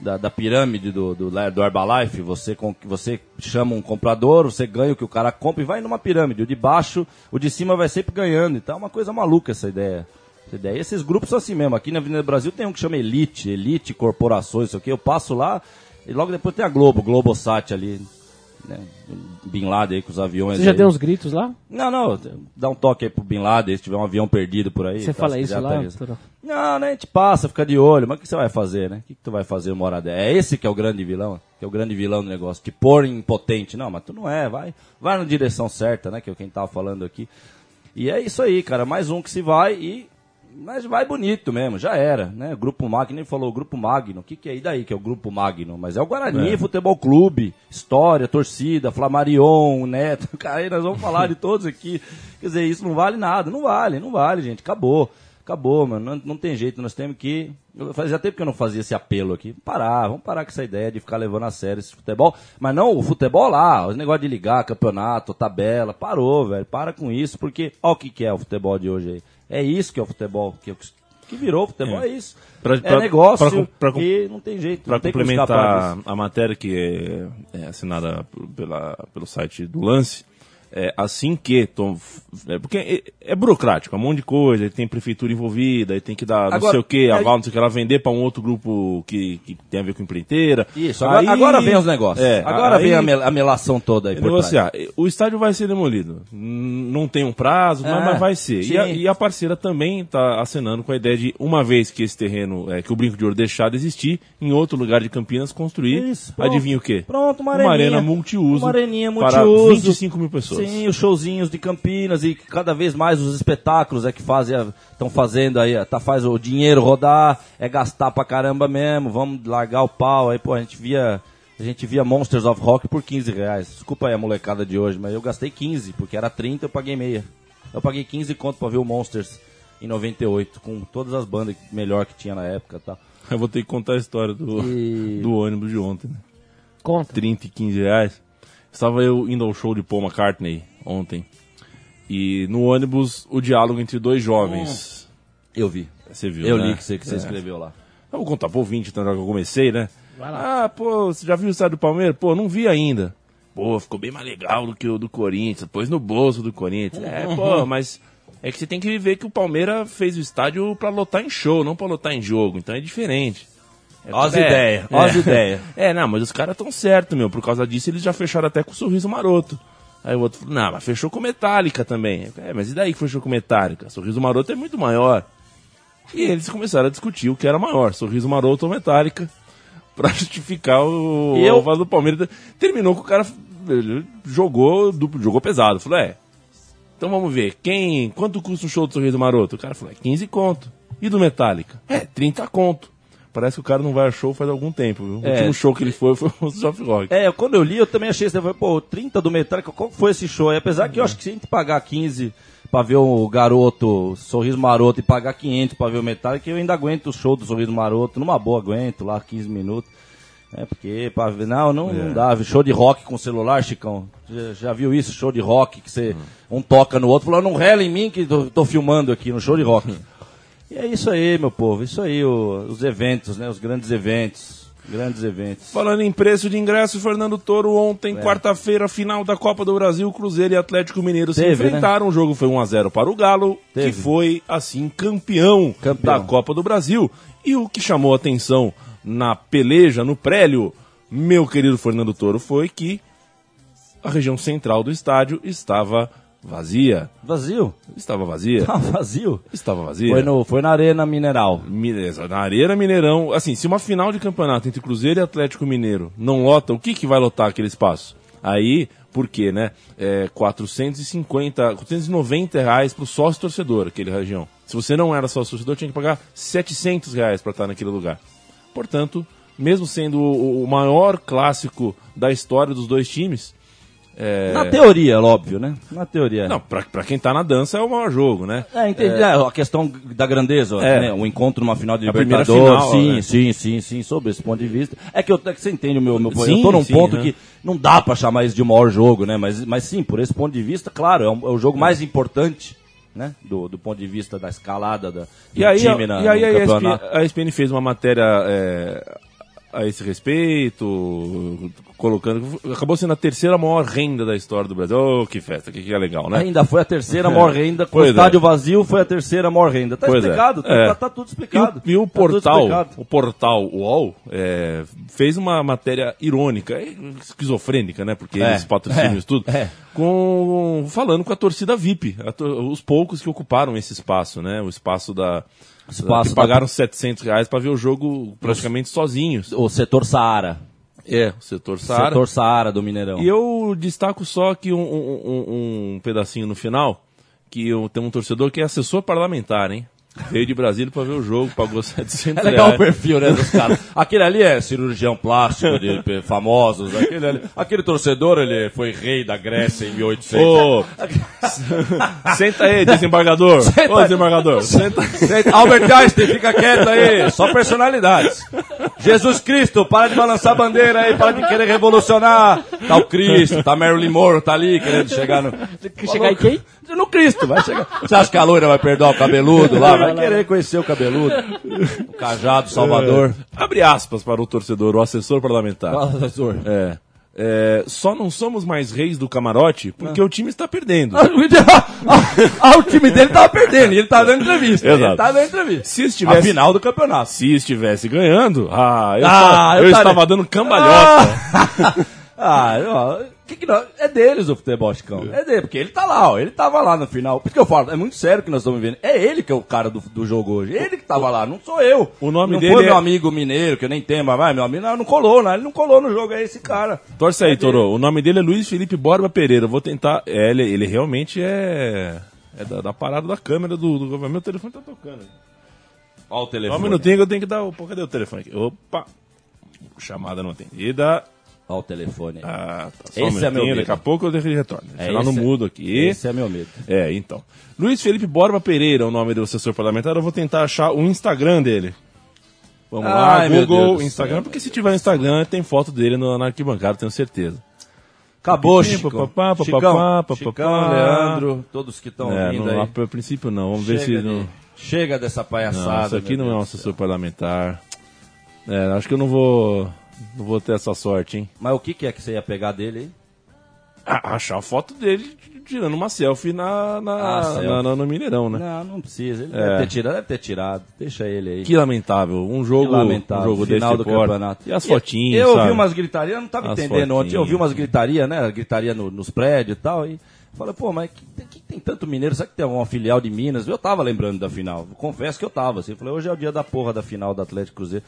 da, da pirâmide do, do, do Herbalife. Você, com, você chama um comprador, você ganha o que o cara compra e vai numa pirâmide. O de baixo, o de cima vai sempre ganhando. Então é uma coisa maluca essa ideia. Essa ideia. E esses grupos são assim mesmo. Aqui na Avenida Brasil tem um que chama Elite, Elite Corporações, isso aqui. Eu passo lá e logo depois tem a Globo, Globosat ali. Né? Bin Laden aí com os aviões. Você já aí. deu uns gritos lá? Não, não, dá um toque aí pro Bin Laden, se tiver um avião perdido por aí. Você tá, fala isso lá? Não, né, a gente passa, fica de olho, mas o que você vai fazer, né? O que, que tu vai fazer uma hora dessa? É esse que é o grande vilão, que é o grande vilão do negócio, te pôr impotente. Não, mas tu não é, vai, vai na direção certa, né, que é o que a gente tava falando aqui. E é isso aí, cara, mais um que se vai e... Mas vai bonito mesmo, já era, né? Grupo Magno, ele falou Grupo Magno. O que, que é? E daí que é o Grupo Magno? Mas é o Guarani Futebol Clube, história, torcida, Flamarion, Neto. Cara, aí nós vamos falar de todos aqui. Quer dizer, isso não vale nada. Não vale, não vale, gente. Acabou. Acabou, mano. Não, não tem jeito. Nós temos que. Fazia tempo que eu não fazia esse apelo aqui. Parar, vamos parar com essa ideia de ficar levando a sério esse futebol. Mas não, o futebol lá, os negócios de ligar, campeonato, tabela. Parou, velho. Para com isso, porque olha o que, que é o futebol de hoje aí. É isso que é o futebol. Que, que virou futebol, é, isso. Pra- é pra- negócio pra pra e não tem jeito. Para complementar a matéria que é, é assinada pela, pelo site do Lance, é, assim que. tom- é, porque é, é burocrático, é um monte de coisa, tem prefeitura envolvida, aí tem que dar não Agora, sei o que, é- aval, não sei o que, ela vender para um outro grupo que, que tem a ver com empreiteira. Isso, agora, Aí- agora vem os negócios. É, agora aí- vem a, mel- a melação toda aí é por trás. negociar. O estádio vai ser demolido. Não tem um prazo, mas- mas vai ser. E a, e a parceira também está acenando com a ideia de, uma vez que esse terreno, é, que o Brinco de Ouro deixar de existir, em outro lugar de Campinas construir, Isso, pronto. adivinha o quê? Pronto, uma Uma areninha. arena multiuso. Uma areninha Para multiuso. 25 mil pessoas. Sim, os showzinhos de Campinas e cada vez mais os espetáculos é que fazem, estão fazendo aí, tá, faz o dinheiro rodar, é gastar pra caramba mesmo, vamos largar o pau aí, pô, a gente via, a gente via Monsters of Rock por 15 reais. Desculpa aí a molecada de hoje, mas eu gastei 15, porque era 30, eu paguei meia. Eu paguei 15 conto pra ver o Monsters em 98, com todas as bandas melhor que tinha na época e tal. Eu vou ter que contar a história do, E- do ônibus de ontem. Né? Conta. 30 e 15 reais. Estava eu indo ao show de Paul McCartney ontem. E no ônibus, o diálogo entre dois jovens. Eu vi. Você viu, Eu né? li que você, que você É. escreveu lá. Eu vou contar pro ouvinte, então, já que eu comecei, né? Vai lá. Ah, pô, você já viu o estádio do Palmeiras? Pô, não vi ainda. Pô, ficou bem mais legal do que o do Corinthians. Pôs no bolso do Corinthians. É, pô, mas é que você tem que ver que o Palmeiras fez o estádio pra lotar em show, não pra lotar em jogo. Então é diferente. Ó as é, ideias, ó as ideias. É, não, mas os caras estão certos, meu. Por causa disso, eles já fecharam até com o sorriso maroto. Aí o outro falou, não, mas fechou com Metallica também. É, mas e daí que fechou com Metallica? Sorriso maroto é muito maior. E eles começaram a discutir o que era maior, Sorriso Maroto ou Metallica, pra justificar o, eu- o vaso do Palmeiras. Terminou com o cara jogou duplo, jogou pesado. Falou, é. Então vamos ver, quem, quanto custa um show do Sorriso Maroto? O cara falou, é 15 conto. E do Metallica? É, 30 conto. Parece que o cara não vai a show faz algum tempo. viu? O É. último show que ele foi foi o Soft Rock. É, quando eu li, eu também achei isso. Pô, 30 do Metallica, qual foi esse show aí? Apesar que eu acho que se a gente pagar 15 pra ver o garoto, Sorriso Maroto, e pagar 500 pra ver o Metallica, eu ainda aguento o show do Sorriso Maroto. Numa boa, aguento lá 15 minutos. É, porque, pra ver, não, não, não dá. Show de rock com celular, Chicão. Já, já viu isso? Show de rock que você, um toca no outro, falando, não rela em mim que tô, tô filmando aqui no show de rock. E é isso aí, meu povo, isso aí, o- os eventos, né? Os grandes eventos. Grandes eventos. Falando em preço de ingresso, Fernando Toro, ontem, É. quarta-feira, final da Copa do Brasil, Cruzeiro e Atlético Mineiro se Teve, né? enfrentaram. O jogo foi 1x0 para o Galo, Teve. que foi, assim, campeão, Campeão. da Copa do Brasil. E o que chamou a atenção na peleja, no prélio, meu querido Fernando Toro, foi que a região central do estádio estava vazia. Vazio? Estava vazia. Tá vazio? Estava vazia. Foi, no, foi na Arena Mineral. Beleza, na Areira Mineirão, assim, se uma final de campeonato entre Cruzeiro e Atlético Mineiro não lota, o que, que vai lotar aquele espaço? Aí, por quê, né? É 450, 490 reais pro sócio torcedor, aquele região. Se você não era sócio torcedor, tinha que pagar 700 reais para estar naquele lugar. Portanto, mesmo sendo o, o maior clássico da história dos dois times, Na teoria, óbvio, né? Na teoria. não, pra, pra quem tá na dança é o maior jogo, né? É, entendi. É, a questão da grandeza, É. né? O encontro numa final de A primeira Libertadores. final, sim, né? sim, sim, sim, sob esse ponto de vista. É que, eu, é que você entende o meu, meu ponto. Sim, Eu tô num sim, ponto né? que não dá pra chamar isso de maior jogo, né? Mas, mas sim, por esse ponto de vista, claro, é, um- é o jogo mais importante, né? Do, do ponto de vista da escalada da, do E aí, time na, e aí a, ESPN, a ESPN fez uma matéria é, a esse respeito, colocando. Acabou sendo a terceira maior renda da história do Brasil. Oh, que festa, que, que é legal, né? Ainda foi a terceira maior renda, com o é. estádio vazio foi a terceira maior renda. Tá Pois é. explicado, tá, É. tá- tá tudo E explicado. e o Tá portal, o portal UOL, é, fez uma matéria irônica, é, esquizofrênica, né? Porque É, eles patrocínios é, tudo, é. com falando com a torcida VIP, a os poucos que ocuparam esse espaço, né? O espaço da Espaço que da- pagaram 700 reais para ver o jogo praticamente sozinhos. O setor Saara. É, o setor Saara. Setor Saara do Mineirão. E eu destaco só aqui um, um- um- um pedacinho no final, que eu, tem um torcedor que é assessor parlamentar, hein? Veio de Brasília para ver o jogo, pagou 700 É legal o reais. perfil, né, dos caras. Aquele ali é cirurgião plástico de famosos. Aquele, ali- aquele torcedor, ele foi rei da Grécia em 1800. Ô, senta aí, desembargador. Ô, desembargador, senta. Albert Einstein, fica quieto aí. Só personalidades. Jesus Cristo, para de balançar a bandeira aí, para de querer revolucionar. Tá o Cristo, tá Marilyn Monroe, tá ali querendo chegar no... Chegar em quem? No Cristo, vai chegar. Você acha que a loira vai perdoar o cabeludo lá? Vai querer conhecer o cabeludo. O cajado, Salvador. Abre aspas para o torcedor, o assessor parlamentar. Fala, assessor. É. É, só não somos mais reis do camarote porque o time está perdendo. Ah, o time dele tava perdendo e ele tá dando entrevista. Exato. Ele tá dando entrevista. Se estivesse, A final do campeonato. se estivesse ganhando, ah, eu, Ah, estava, eu eu estava dando cambalhota. Ah, ó, que que não, é deles o futebol, Chicão. É dele, porque ele tá lá, ó. Ele tava lá no final. Por isso que eu falo, é muito sério que nós estamos vendo. É ele que é o cara do, do jogo hoje. Ele que tava lá, não sou eu. O nome não dele foi é- meu amigo mineiro, que eu nem tenho, mas vai, meu amigo, não, não colou, não. Ele não colou no jogo, é esse cara. Torce aí, Toro. O nome dele é Luiz Felipe Borba Pereira. Eu vou tentar. É, ele, ele realmente é. É da, da parada da câmera do, do governo. Meu telefone tá tocando. Ó o Só telefone. um minutinho que eu tenho que dar. Pô, cadê o telefone aqui? Opa! Chamada não atendida. Ó o telefone. Ah, tá. Só Esse um é meu medo. Daqui a pouco eu deixo ele retorno. É, lá no esse é- mudo aqui. Esse é meu medo. É, então. Luiz Felipe Borba Pereira é o nome do assessor parlamentar. Eu vou tentar achar o Instagram dele. Vamos lá, Ai, Deus Google, Instagram, porque se tiver Instagram, tem foto dele no, na arquibancada, tenho certeza. Acabou, Chico. papapá, Chicão, papapá, Chicão, papapá. Leandro, todos que estão É, vindo não, aí. a, princípio não. Vamos ver Chega, se. Não, de- chega dessa palhaçada. não, isso aqui não é um assessor parlamentar. É, acho que eu não vou. Não vou ter essa sorte, hein? Mas o que, que é que você ia pegar dele aí? Ah, achar a foto dele tirando uma selfie na, na, Ah, selfie. na- na- no Mineirão, né? Não, não precisa. Ele É. deve ter tirado, deve ter tirado. Deixa ele aí. Que lamentável. Um jogo, Que lamentável. um jogo final do porte. campeonato. E as fotinhas, Eu, ouvi umas gritarias, eu não tava As entendendo ontem. Eu ouvi fotinhas. umas gritarias, né? Gritaria no- nos prédios e tal. E falei, pô, mas que, tem- que tem tanto mineiro? Será que tem uma filial de Minas? Eu tava lembrando da final. Confesso que eu tava. Assim. Falei, hoje é o dia da porra da final do Atlético Cruzeiro.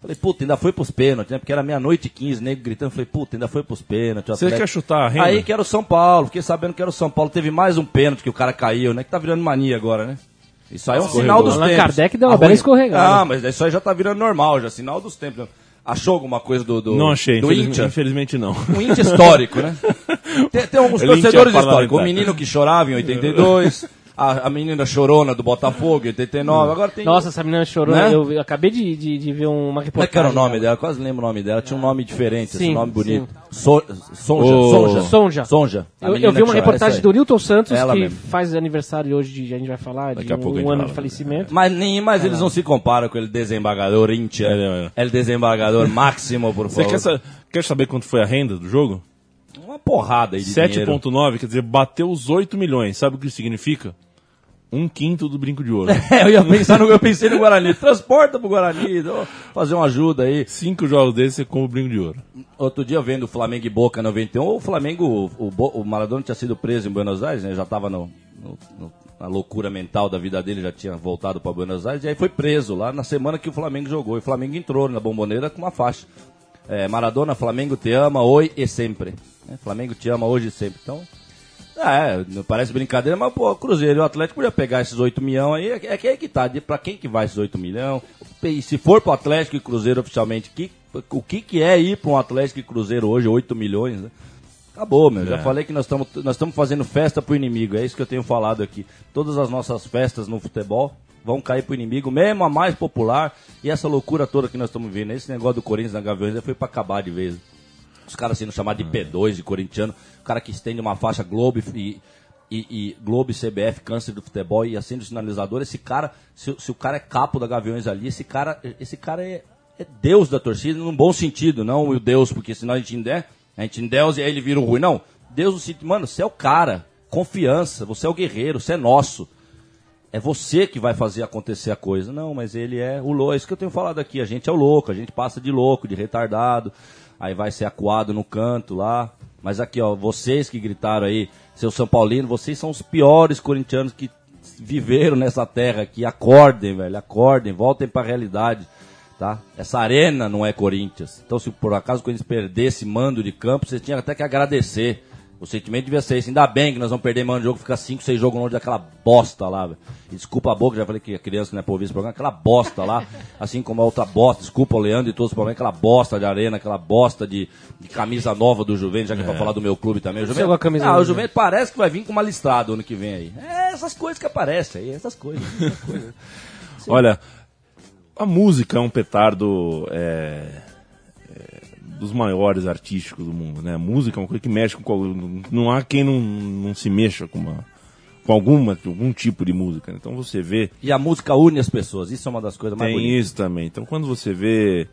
Falei, puta, ainda foi pros pênaltis, né? Porque era meia-noite e quinze, nego gritando. Falei, puta, ainda foi pros pênaltis. Você quer chutar a renda? Aí que era o São Paulo, fiquei sabendo que era o São Paulo. Teve mais um pênalti que o cara caiu, né? Que tá virando mania agora, né? Isso aí é um sinal dos Allan tempos. Kardec deu uma bela escorregada. Ah, mas isso aí já tá virando normal, já sinal dos tempos. Achou alguma coisa do, do, Não achei, do infelizmente, Inter? infelizmente não. Um índio histórico, né? Tem, tem alguns Ele torcedores históricos. O menino que chorava em 82, a, a menina chorona do Botafogo em 89, agora tem... Nossa, essa menina chorou. Né? Eu, eu acabei de, de, de ver uma reportagem. Como é que era o nome dela? Quase lembro o nome dela. Tinha um nome diferente, esse Sim, nome bonito. So, Sonja, Sonja. Sonja. Sonja. Eu, eu vi uma reportagem do aí. Newton Santos, Ela que mesmo. faz aniversário hoje, de, a gente vai falar, Daqui de um, um ano fala. de falecimento. Mas, nem, mas eles não se comparam com aquele desembargador Intia. É, é. El desembargador máximo, por Você favor. quer, sa- quer saber quanto foi a renda do jogo? Uma porrada aí de dinheiro. 7.9, quer dizer, bateu os 8 milhões. Sabe o que isso significa? Um quinto do brinco de ouro. É, eu ia pensar no, eu pensei no Guarani. Transporta pro Guarani, fazer uma ajuda aí. Cinco jogos desses você compra o brinco de ouro. Outro dia vendo o Flamengo e Boca 91, o Flamengo, o, o, o Maradona tinha sido preso em Buenos Aires, né? Já tava no, no- no- na loucura mental da vida dele, já tinha voltado para Buenos Aires, e aí foi preso lá na semana que o Flamengo jogou. E o Flamengo entrou na bomboneira com uma faixa. É, Maradona, Flamengo te ama, oi e sempre. né? Flamengo te ama hoje e sempre. Então, é, não parece brincadeira, mas pô, o Cruzeiro e o Atlético podia pegar esses 8 milhões aí, é, que- é que tá, de, pra quem que vai esses 8 milhões? E se for pro Atlético e Cruzeiro oficialmente, que, o que que é ir pra um Atlético e Cruzeiro hoje, 8 milhões, né? Acabou, meu. Já É. falei que nós estamos nós estamos fazendo festa pro inimigo, é isso que eu tenho falado aqui. Todas as nossas festas no futebol vão cair pro inimigo, mesmo a mais popular, e essa loucura toda que nós estamos vendo, esse negócio do Corinthians na Gaviões já foi pra acabar de vez. Os caras sendo chamados de P2, de corintiano, o cara que estende uma faixa Globo e, e, e Globo e CBF, câncer do futebol e acende o sinalizador, esse cara, se, se o cara é capo da Gaviões ali, esse cara, esse cara é, é Deus da torcida, num bom sentido, não o Deus, porque senão a gente não der, a gente não Deus e aí ele vira o ruim, não. Deus no sentido, mano, você é o cara, confiança, você é o guerreiro, você é nosso. É você que vai fazer acontecer a coisa. Não, mas ele é o louco. É isso que eu tenho falado aqui. A gente é o louco, a gente passa de louco, de retardado. Aí vai ser acuado no canto lá. Mas aqui, ó, vocês que gritaram aí, seu São Paulino, vocês são os piores corintianos que viveram nessa terra aqui. Acordem, velho, acordem, voltem pra realidade. Tá? Essa arena não é Corinthians. Então, se por acaso o Corinthians perdesse mando de campo, vocês tinham até que agradecer. O sentimento devia ser esse. Ainda bem que nós vamos perder mano de jogo, ficar 5, 6 jogos longe daquela bosta lá. E desculpa a boca, já falei que a criança não é pra ouvir esse programa, aquela bosta lá, assim como a outra bosta, desculpa o Leandro e todos os problemas, aquela bosta de arena, aquela bosta de, de camisa nova do Juventus, já que é pra falar do meu clube também. O Juventus, a camisa ah, o. Juventus parece que vai vir com uma listrada ano que vem aí. É essas coisas que aparecem aí, essas coisas. Essas coisas. Olha, a música é um petardo é, é, dos maiores artísticos do mundo, né? A música é uma coisa que mexe com não há quem não, não se mexa com uma com alguma algum tipo de música. né? Então você vê E a música une as pessoas, isso é uma das coisas mais tem bonitas. isso também. Então quando você vê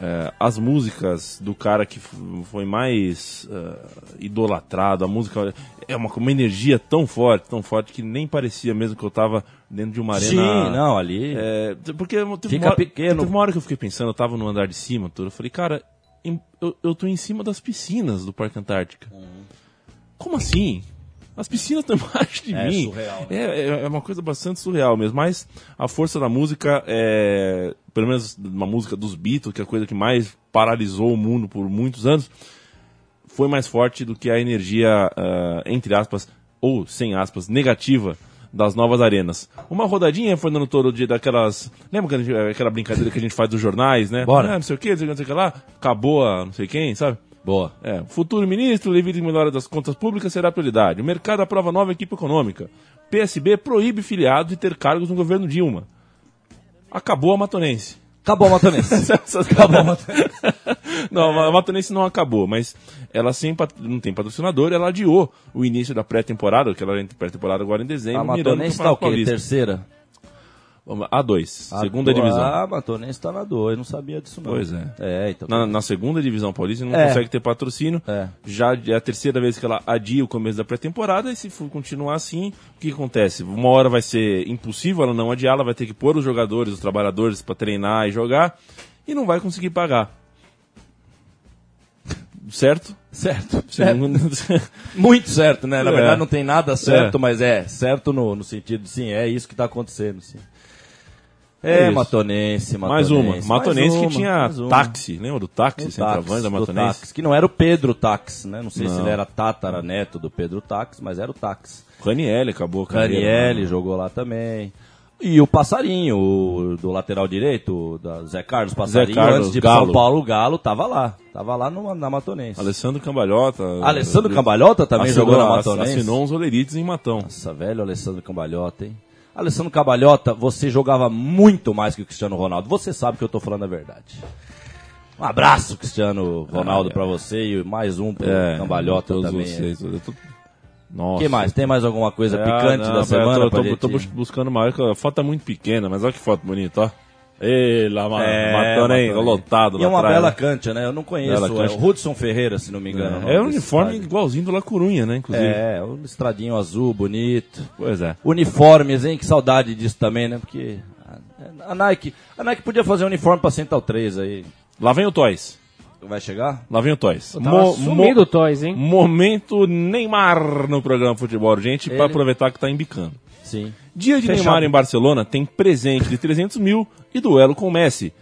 é, as músicas do cara que foi mais é, idolatrado, a música é uma, uma energia tão forte, tão forte que nem parecia mesmo que eu estava dentro de uma arena. Sim, não, ali. É, porque teve Fica uma hora, pequeno. Teve uma hora que eu fiquei pensando, eu tava no andar de cima, tudo, eu falei, cara, em- eu, eu tô em cima das piscinas do Parque Antártica. Como assim? As piscinas estão embaixo de É mim. surreal, né? É, é, é uma coisa bastante surreal mesmo. Mas a força da música, é, pelo menos uma música dos Beatles, que é a coisa que mais paralisou o mundo por muitos anos, foi mais forte do que a energia, ah, entre aspas, ou sem aspas, negativa das novas arenas. Uma rodadinha, Fernando todo dia daquelas. Lembra a gente- aquela brincadeira que a gente faz dos jornais, né? Bora. Ah, não sei o que, não sei o que, não sei o que lá. Acabou a não sei quem, sabe? Boa. É, futuro ministro, Levite melhora das contas públicas será prioridade. O mercado aprova nova equipe econômica. PSB proíbe filiados de ter cargos no governo Dilma. Acabou a Matonense. Acabou o Matonense. acabou a Matonense. Não, a Matonense não acabou, mas ela sem não tem patrocinador, ela adiou o início da pré-temporada, que ela entra em pré-temporada agora em dezembro. A Matonense pro tá o quê? Terceira? Vamos lá, A2, A segunda do- divisão. Ah, a Matonense tá na 2, não sabia disso não. Pois é. É, então. Na, na segunda divisão paulista não É. consegue ter patrocínio. É. Já é a terceira vez que ela adia o começo da pré-temporada e se for continuar assim, o que acontece? Uma hora vai ser impossível ela não adiar, ela vai ter que pôr os jogadores, os trabalhadores para treinar e jogar e não vai conseguir pagar. Certo? Certo. Segundo- Muito certo, né? Na É. verdade não tem nada certo, É. mas é certo no, no sentido de sim, é isso que tá acontecendo, sim. É, isso. Matonense, Mais uma. Matonense. Matonense Mais que uma, tinha mais uma. táxi. Lembra do táxi? Centroavante da Matonense? táxi, que não era o Pedro Táxi, né? Não sei se Não. ele era tataraneto do Pedro Táxi, mas era o Táxi. Ranielli acabou a carreira, né? jogou lá também. E o Passarinho, do lateral direito, da Zé Carlos Passarinho, Carlos, antes de Galo. São Paulo, o Galo tava lá. Tava lá no, na Matonense. Alessandro Cambalhota. Alessandro Cambalhota também assinou, jogou na Matonense. Assinou uns olerites em Matão. Nossa, velho Alessandro Cambalhota, hein? Alessandro Cambalhota, você jogava muito mais que o Cristiano Ronaldo. Você sabe que eu tô falando a verdade. Um abraço, Cristiano Ronaldo, Ah, é. pra você e mais um pro É, Cambalhota todos também. Vocês, eu tô- Nossa. que mais? Tem mais alguma coisa É, picante não, da eu semana Tô, pra tô, gente? tô bus- buscando uma. A foto tá muito pequena, mas olha que foto bonita, ó. Ei, lá, É, matando aí, Matone. lotado E é uma bela né? cancha, né? Eu não conheço. Bela É o Hudson Ferreira, se não me engano. nome É um uniforme estádio. igualzinho do La Corunha, né? Inclusive. É, um estradinho azul, bonito. Pois é. Uniformes, hein? Que saudade disso também, né? Porque a, a Nike, a Nike podia fazer um uniforme pra Central 3 aí. Lá vem o Toys. Vai chegar? Lá vem o Toys. Mo- sumido o Toys, hein? Momento Neymar no programa Futebol Urgente Ele- para aproveitar que tá embicando. Sim. Dia de Fechado. Neymar em Barcelona tem presente de 300 mil e duelo com o Messi.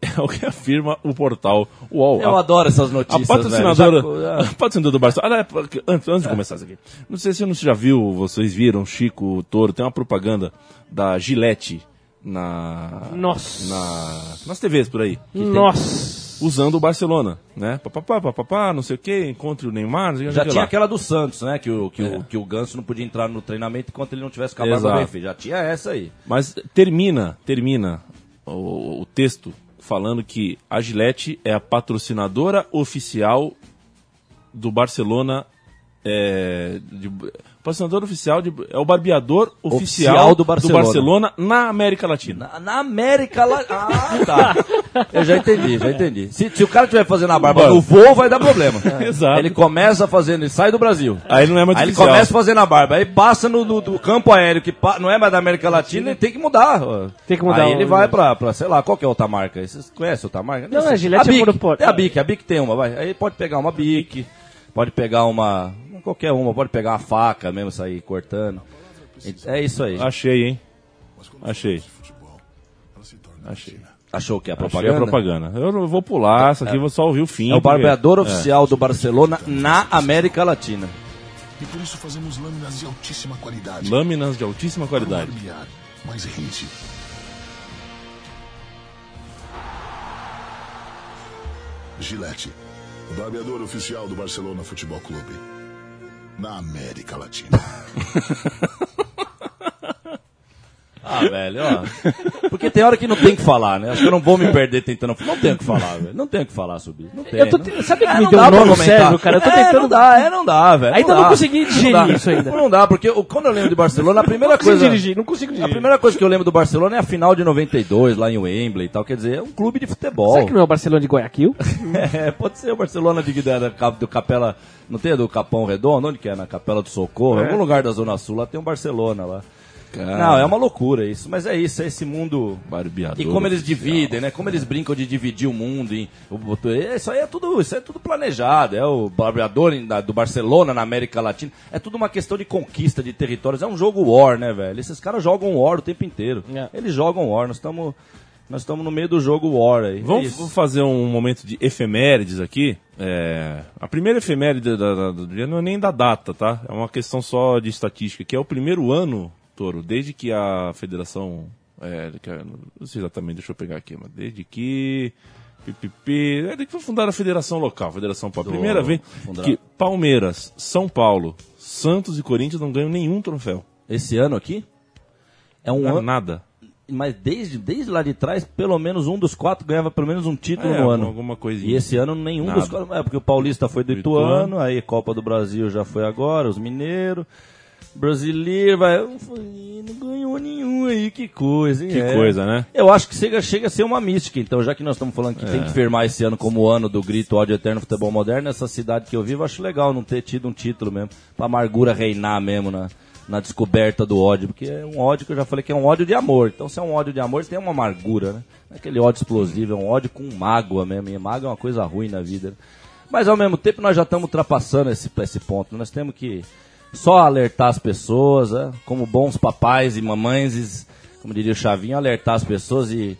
É o que afirma o portal UOL. Eu A- adoro essas A notícias. patrocinadora, velho. Já- a patrocinadora do Barcelona. Ah, é, antes, antes de começar isso aqui. Não sei se você já viu, vocês viram, Chico Toro, tem uma propaganda da Gillette na, Nossa. na, nas TVs por aí. Nossa. Usando o Barcelona, né? Papapá, papapá, não sei o que, encontre o Neymar, Já tinha lá. aquela do Santos, né? Que o, que, É. o, que o Ganso não podia entrar no treinamento enquanto ele não tivesse acabado Exato. o Benfica. Já tinha essa aí. Mas termina, termina o, o texto falando que a Gillette é a patrocinadora oficial do Barcelona. É, de, patrocinador oficial de, é o barbeador oficial, Oficial do Barcelona. Barcelona na América Latina. Na, na América Latina. Ah, tá. Eu já entendi, já entendi. Se, se o cara estiver fazendo a barba no voo, vai dar problema. Exato. Ele começa fazendo, ele sai do Brasil. Aí ele não é mais Aí ele começa fazendo a barba, aí passa no do, do campo aéreo, que pa- não é mais da América Latina, ele tem que mudar. Tem que mudar Aí o- ele vai pra, pra, sei lá, qual que é a outra marca? Vocês conhecem outra marca? Não, sei. a Gillette é Bic. É a Bic, a Bic tem uma, vai. Aí pode pegar uma Bic, pode pegar uma, qualquer uma, pode pegar uma faca mesmo, sair cortando. É isso aí. Achei, hein? Achei. Achei. Achou que é a Achei propaganda? a propaganda. Eu não vou pular, essa aqui eu vou só ouvir o fim. É o porque- barbeador É. oficial do Barcelona na América Latina. E por isso fazemos lâminas de altíssima qualidade. Lâminas de altíssima qualidade. barbear mais rente. Gillette, o barbeador oficial do Barcelona Futebol Clube. Na América Latina. Ah, velho, ó. Porque tem hora que não tem que falar, né? Acho que eu não vou me perder tentando. Não tenho o que falar, velho. Não tenho o que falar sobre isso. Não tem. Eu tô não- te- sabe que É, me não deu um nó no cérebro, cara? Eu tô É, tentando- Não dá, é, não dá, velho. Ainda não dá. consegui digerir Não dá. isso ainda. Não dá, porque o- quando eu lembro de Barcelona, a primeira Não coisa. dirigir, não consigo A dirigir. primeira coisa que eu lembro do Barcelona é a final de 92, lá em Wembley e tal. Quer dizer, é um clube de futebol. Será que não é o Barcelona de Guayaquil? É, pode ser o Barcelona de, da, do Capela. Não tem a do Capão Redondo? Onde que é? Na Capela do Socorro? Em algum lugar da Zona Sul, lá tem um Barcelona lá. Cara, Não, é uma loucura isso. Mas é isso, é esse mundo. Barbeador E como eles oficial. dividem, né? Como eles brincam de dividir o mundo. Em, o- isso aí é tudo, isso é tudo planejado. É o barbeador do Barcelona na América Latina. É tudo uma questão de conquista de territórios. É um jogo war, né, velho? Esses caras jogam war o tempo inteiro. É. Eles jogam war. Nós estamos nós estamos no meio do jogo war aí. É Vamos isso. fazer um momento de efemérides aqui. É, a primeira efeméride do dia não é nem da data, tá? É uma questão só de estatística, que é o primeiro ano, Toro, desde que a federação. É, não sei exatamente, deixa eu pegar aqui, mas desde que. É desde que foi fundada a federação local, a Federação Paulo. Primeira vez fundada- que Palmeiras, São Paulo, Santos e Corinthians não ganham nenhum troféu. Esse ano aqui é um ano. Nada. Mas desde, desde lá de trás, pelo menos um dos quatro ganhava pelo menos um título É, no ano. alguma coisinha. E esse ano nenhum Nada. dos quatro. É, porque o Paulista foi Do Ituano, Ituano. aí Copa do Brasil já foi agora, os Mineiros. Brasileiro, vai. Não ganhou nenhum aí, que coisa, hein? Que É. coisa, né? Eu acho que chega, chega a ser uma mística, então, já que nós estamos falando que tem É. que firmar esse ano como o ano do grito ódio eterno futebol moderno, essa cidade que eu vivo, acho legal não ter tido um título mesmo, pra amargura reinar mesmo na, na descoberta do ódio, porque é um ódio que eu já falei que é um ódio de amor. Então, se é um ódio de amor, tem uma amargura, né? Não é aquele ódio explosivo, é um ódio com mágoa mesmo, e mágoa é uma coisa ruim na vida. né? Mas ao mesmo tempo nós já estamos ultrapassando esse, esse ponto. Nós temos que só alertar as pessoas, né? como bons papais e mamães, como diria o Chavinho, alertar as pessoas e,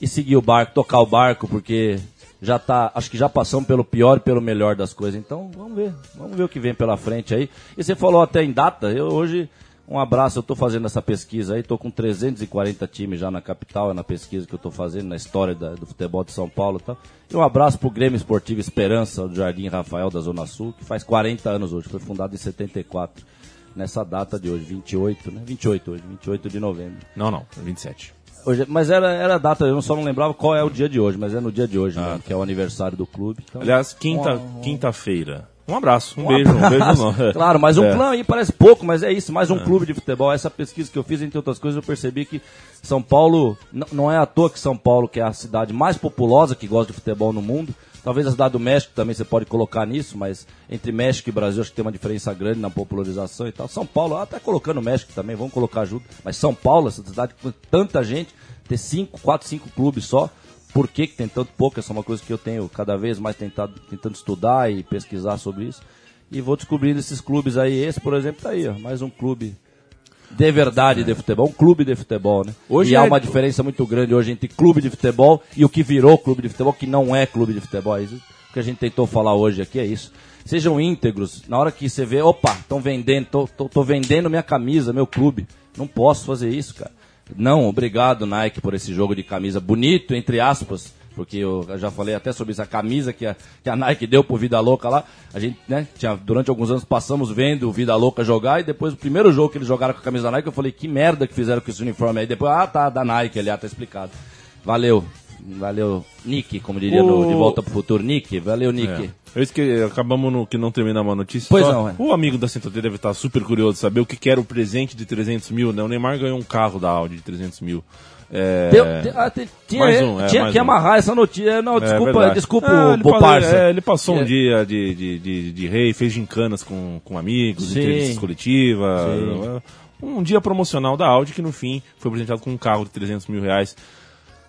e seguir o barco, tocar o barco, porque já tá, acho que já passamos pelo pior e pelo melhor das coisas. Então, vamos ver, vamos ver o que vem pela frente aí. E você falou até em data, eu hoje um abraço, eu estou fazendo essa pesquisa aí, estou com 340 times já na capital, é na pesquisa que eu estou fazendo, na história da, do futebol de São Paulo e tal. E um abraço pro Grêmio Esportivo Esperança, do Jardim Rafael da Zona Sul, que faz 40 anos hoje, foi fundado em 74, nessa data de hoje, 28, né? 28 hoje, 28 de novembro. Não, não, 27. Hoje, mas era, era a data, eu só não lembrava qual é o dia de hoje, mas é no dia de hoje, Ah, né, tá. que é o aniversário do clube. Então, Aliás, quinta, um- quinta-feira. Um abraço, um, beijo, um beijo. não. Claro, mas um É. clã aí parece pouco, mas é isso, mais um clube de futebol. Essa pesquisa que eu fiz, entre outras coisas, eu percebi que São Paulo, não é à toa que São Paulo, que é a cidade mais populosa que gosta de futebol no mundo, talvez a cidade do México também você pode colocar nisso, mas entre México e Brasil acho que tem uma diferença grande na popularização e tal. São Paulo, até colocando o México também, vamos colocar junto, mas São Paulo, essa cidade com tanta gente, ter cinco, quatro, cinco clubes só, por que, que tem tanto pouco? Essa é uma coisa que eu tenho cada vez mais tentado, tentando estudar e pesquisar sobre isso. E vou descobrindo esses clubes aí. Esse, por exemplo, tá aí, ó, mais um clube de verdade de futebol, um clube de futebol, né? Hoje e há é- uma diferença muito grande hoje entre clube de futebol e o que virou clube de futebol, que não é clube de futebol. É isso que a gente tentou falar hoje aqui, é isso. Sejam íntegros. Na hora que você vê, opa, estão vendendo, tô, tô, tô vendendo minha camisa, meu clube. Não posso fazer isso, cara. Não, obrigado, Nike, por esse jogo de camisa bonito, entre aspas, porque eu já falei até sobre essa camisa que a, que a Nike deu pro Vida Louca lá. A gente, né, tinha, durante alguns anos passamos vendo o Vida Louca jogar e depois o primeiro jogo que eles jogaram com a camisa da Nike, eu falei, que merda que fizeram com esse uniforme aí. Depois, ah, tá, da Nike ali, ah, tá explicado. Valeu. Valeu, Nick, como diria no O- De Volta pro Futuro. Nick, valeu, Nick. É. Eu esque... Acabamos no que não terminamos a notícia. Pois Só não, é. O amigo da Centro T deve estar super curioso de saber o que, que era o presente de 300 mil, né? O Neymar ganhou um carro da Audi de 300 mil. É... Deu- de- ah, tinha um, é, tinha que um. amarrar essa notícia. Não, É desculpa, verdade. desculpa Ah, ele, o pa- parça. é, ele passou um É. dia de, de, de, de rei, fez gincanas com, com amigos, Sim. entrevistas coletivas. Sim. Um dia promocional da Audi que no fim foi apresentado com um carro de 300 mil reais.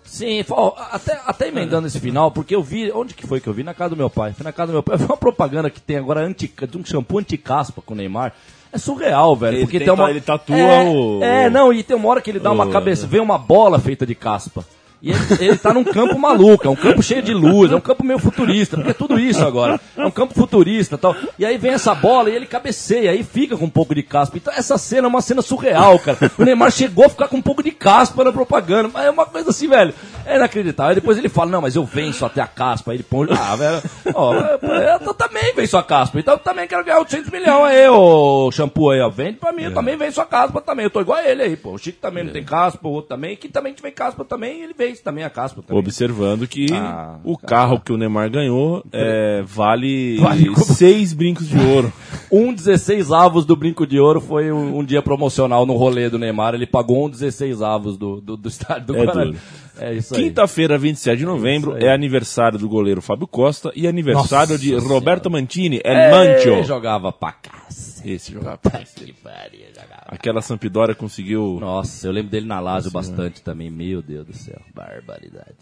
Sim, até, até emendando esse final, porque eu vi. Onde que foi que eu vi? Na casa do meu pai. Foi na casa do meu pai. Vi uma propaganda que tem agora anti, de um shampoo anti-caspa com o Neymar. É surreal, velho. Ele porque tem uma. ele tatua é, o- É, não, e tem uma hora que ele dá uma cabeça. Vem uma bola feita de caspa. E ele, ele tá num campo maluco, é um campo cheio de luz, é um campo meio futurista, porque é tudo isso agora. É um campo futurista e tal. E aí vem essa bola e ele cabeceia, aí fica com um pouco de caspa. Então essa cena é uma cena surreal, cara. O Neymar chegou a ficar com um pouco de caspa na propaganda, mas é uma coisa assim, velho. É inacreditável. Aí depois ele fala, não, mas eu venço até a caspa. Aí ele põe, ah, velho, ó, eu, eu também venço a caspa. Então eu também quero ganhar 800 milhões aí, ô shampoo aí, ó. Vende pra mim, eu também venço a caspa também. Eu tô igual a ele aí, pô. O Chico também não tem caspa, o outro também. Que também tiver caspa também, ele vence também a caspa também. Observando que Ah, o carro que o Neymar ganhou é, vale, Vale seis brincos de ouro. Um 16 avos do Brinco de Ouro foi um, um dia promocional no rolê do Neymar. Ele pagou um 16 avos do, do, do estádio do É Guarani. duro. É isso aí. Quinta-feira, 27 de novembro, Isso aí. é aniversário do goleiro Fábio Costa e aniversário Nossa de Roberto Mantini, El Ei, Mancho. jogava pra cacete. Esse jogava. Que pariu, jogava. Aquela Sampdoria conseguiu. Nossa, eu lembro dele na Lazio bastante também. Meu Deus do céu, barbaridade.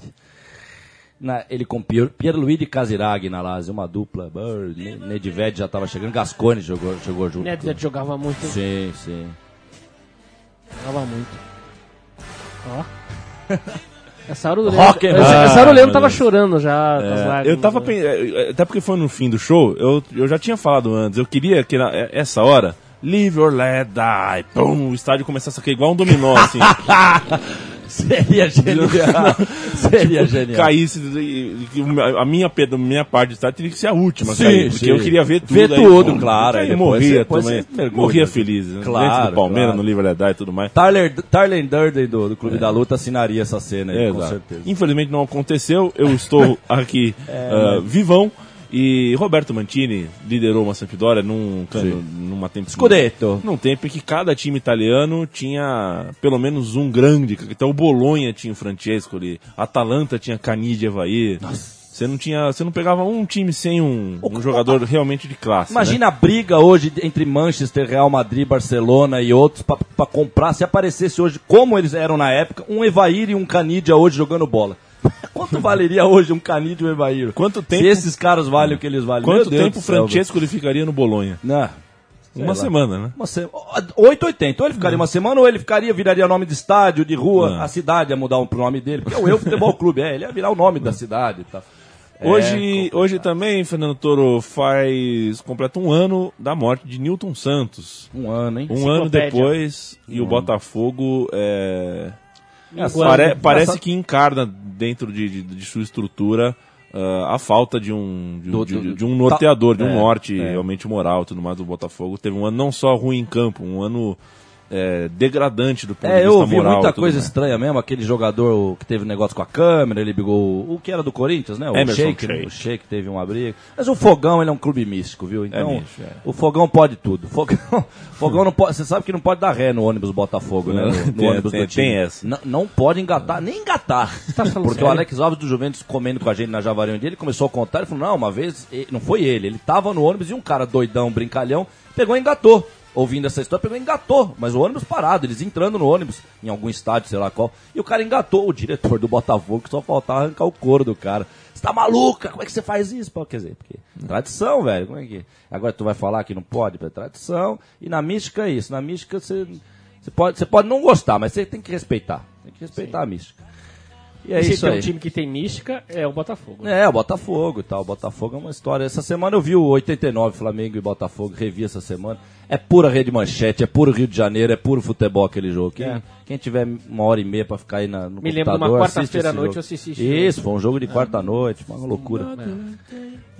Na, ele com Pier, Pierluigi Casiraghi na Lazio, uma dupla. Nedved já estava chegando, Gascone jogou, jogou junto. Nedved jogava muito? Sim, sim. Jogava muito. Ó. Essa hora o Rock and Leandro, essa, roll. essa hora o Leandro tava chorando já. É, eu tava né? pen- é, Até porque foi no fim do show, eu, eu já tinha falado antes. Eu queria que na, é- essa hora, Live or Let Die, pum, o estádio começasse a cair igual um dominó, assim. Seria genial. Seria genial. caísse. A minha, a minha parte do estádio teria que ser a última, Sim, cair, porque sim. eu queria ver tudo. Ver aí, tudo, pum, claro, Aí aí morria depois também. mergulha. Morria feliz. né? Claro, Dentro do Palmeiras, claro. no Die e tudo mais. Tyler, Tyler Durden do, do Clube da Luta assinaria essa cena aí, É, com exato. certeza. Infelizmente não aconteceu. Eu estou aqui É, ah, vivão. E Roberto Mantini liderou uma Sampdoria num, numa tempo, Scudetto. num tempo em que cada time italiano tinha pelo menos um grande. Então o Bolonha tinha o Francesco ali, a Atalanta tinha Cani de Evair. Você não tinha, você não pegava um time sem um, um jogador realmente de classe. né? Imagina a briga hoje entre Manchester, Real Madrid, Barcelona e outros pra comprar. Se aparecesse hoje, como eles eram na época, um Evair e um Canidia hoje jogando bola. Quanto valeria hoje um Canidia e um Evair? Quanto tempo- Se esses caras valem o que eles valem. Quanto Meu tempo o Francesco ele ficaria no Bolonha? Não. Uma lá. semana, né? Uma se... 880. Ou ele ficaria uma semana, ou ele ficaria, viraria nome de estádio, de rua, É. a cidade ia mudar um pro nome dele. Porque é o Eu Futebol Clube, é, ele ia virar o nome da cidade e tal. É, Hoje, hoje também, Fernando Toro faz. completa um ano da morte de Newton Santos. Um ano, hein? Um ano depois, e o Botafogo é, Minguando. pare- parece que encarna dentro de, de- de sua estrutura ah, a falta de um, de, Do- de- do- de um norteador, de um É, norte é. realmente moral e tudo mais do Botafogo. Teve um ano não só ruim em campo, um ano é, degradante do ponto de É, vista eu ouvi moral. muita coisa mais. estranha mesmo, aquele jogador o que teve negócio com a câmera, ele brigou o que era do Corinthians, né? O Emerson Sheik? Sheik. o Sheik teve uma briga. Mas o Fogão, ele é um clube místico, viu? Então, místico, é. o Fogão pode tudo. Fogão, Fogão não pode, você sabe que não pode dar ré no ônibus Botafogo, né? No, no ônibus tem- do time. tem essa. Não, não pode engatar, nem engatar. Tá falando Porque o sério? Alex Alves do Juventus comendo com a gente na Javari um dia, ele começou a contar, ele falou, não, uma vez, não foi ele, ele tava no ônibus e um cara doidão, brincalhão, pegou e engatou. Ouvindo essa história, pegou engatou, mas o ônibus parado, eles entrando no ônibus, em algum estádio, sei lá qual, e o cara engatou, o diretor do Botafogo, que só faltava arrancar o couro do cara. Você tá maluca? Como é que você faz isso? Pô, Quer dizer, porque tradição, velho, como é que... Agora tu vai falar que não pode, é tradição, e na mística é isso, na mística você, você, pode, você pode não gostar, mas você tem que respeitar, tem que respeitar a mística. E é se isso tem aí. um time que tem mística, é o Botafogo. né? É, o Botafogo e tal. O Botafogo é uma história. Essa semana eu vi o 89 Flamengo e Botafogo, revi essa semana. É pura rede manchete, é puro Rio de Janeiro, é puro futebol aquele jogo. Quem, É. quem tiver uma hora e meia pra ficar aí na, no Me lembro de uma computador, quarta-feira à noite jogo. eu assisti. É. Isso, foi um jogo de quarta-noite, uma loucura.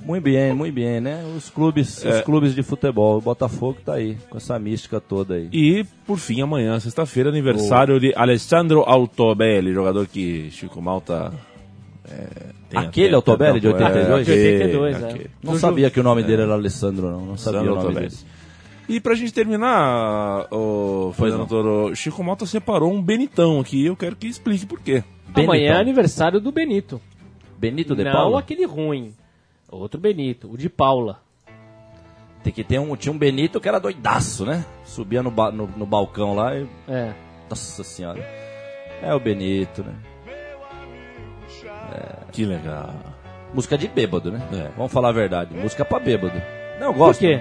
Muito bem, muito bem, né? Os clubes, É. os clubes de futebol. O Botafogo tá aí, com essa mística toda aí. E, por fim, amanhã, sexta-feira, aniversário de Alessandro Altobelli, jogador que Chico Malta. é, tem Aquele Altobelli de é, 82? De 82, é. Não sabia que o nome dele era Alessandro, não. Não sabia Alessandro o nome Altobelli. dele. E pra gente terminar, o Fernando. Toro, Chico Malta separou um Benitão aqui, eu quero que explique por quê. Amanhã é aniversário do Benito. Benito de Não Paula? aquele ruim. Outro Benito, o de Paula. Tem que ter um, tinha um Benito que era doidaço, né? Subia no, ba- no, no balcão lá e. É. Nossa senhora. É o Benito, né? Que legal. Música de bêbado, né? É. Vamos falar a verdade. Música pra bêbado. Não, eu Por gosto. quê?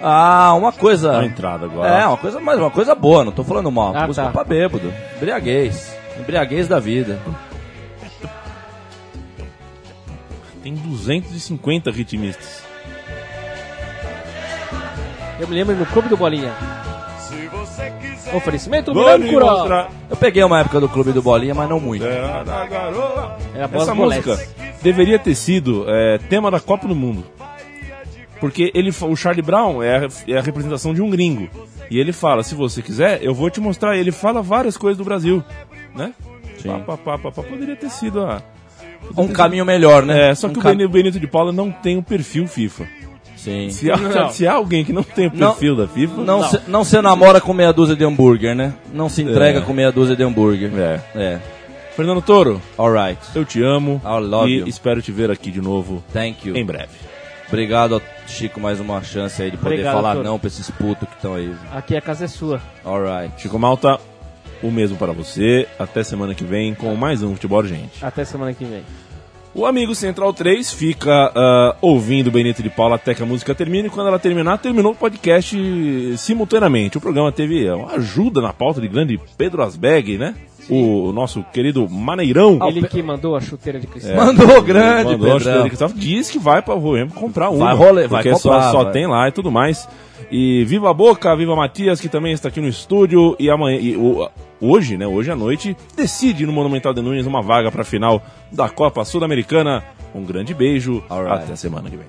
Ah, uma coisa. Uma entrada agora. É, uma coisa, mas uma coisa boa, não tô falando mal. Ah, música tá. pra bêbado. Embriaguez. Embriaguez da vida. Tem 250 ritmistas. Eu me lembro no Clube do Bolinha. Oferecimento mostrar. Eu peguei uma época do Clube do Bolinha, mas não muito. Terra da garoa. É a voz Essa música deveria ter sido é, tema da Copa do Mundo. Porque ele, o Charlie Brown é a, é a representação de um gringo. E ele fala, se você quiser, eu vou te mostrar. Ele fala várias coisas do Brasil. Né? Sim. Pá, pá, pá, pá. Poderia ter sido a... Um caminho melhor, né? É, só que Um o cam- o Benito de Paula não tem o perfil FIFA. Sim. Se há, Não. se há alguém que não tem o Não. perfil da FIFA... Não, Se, não se namora com meia dúzia de hambúrguer, né? Não se entrega É. com meia dúzia de hambúrguer. É. É. Fernando Toro, Alright. eu te amo. I love e you. espero te ver aqui de novo Thank you. em breve. Obrigado, Chico, mais uma chance aí de poder Obrigado, falar Toro. não pra esses putos que estão aí. Aqui a casa é sua. Alright. Chico Malta, o mesmo para você. Até semana que vem com mais um Futebol Gente. Até semana que vem. O amigo Central 3 fica ah, ouvindo Benito de Paula até que a música termine. E quando ela terminar, terminou o podcast simultaneamente. O programa teve uma ajuda na pauta de grande Pedro Asbeg, né? O, o nosso querido Maneirão. Ele que mandou a chuteira de cristal. Mandou grande, Mandou a chuteira de cristal. Diz que vai para o Roem comprar uma. Vai role- vai porque comprar, só, só vai. tem lá e tudo mais. E viva a Boca, viva Matias, que também está aqui no estúdio. E amanhã, e o- hoje, né? Hoje à noite, decide no Monumental de Nunes uma vaga para a final da Copa Sul-Americana. Um grande beijo. Até semana que vem.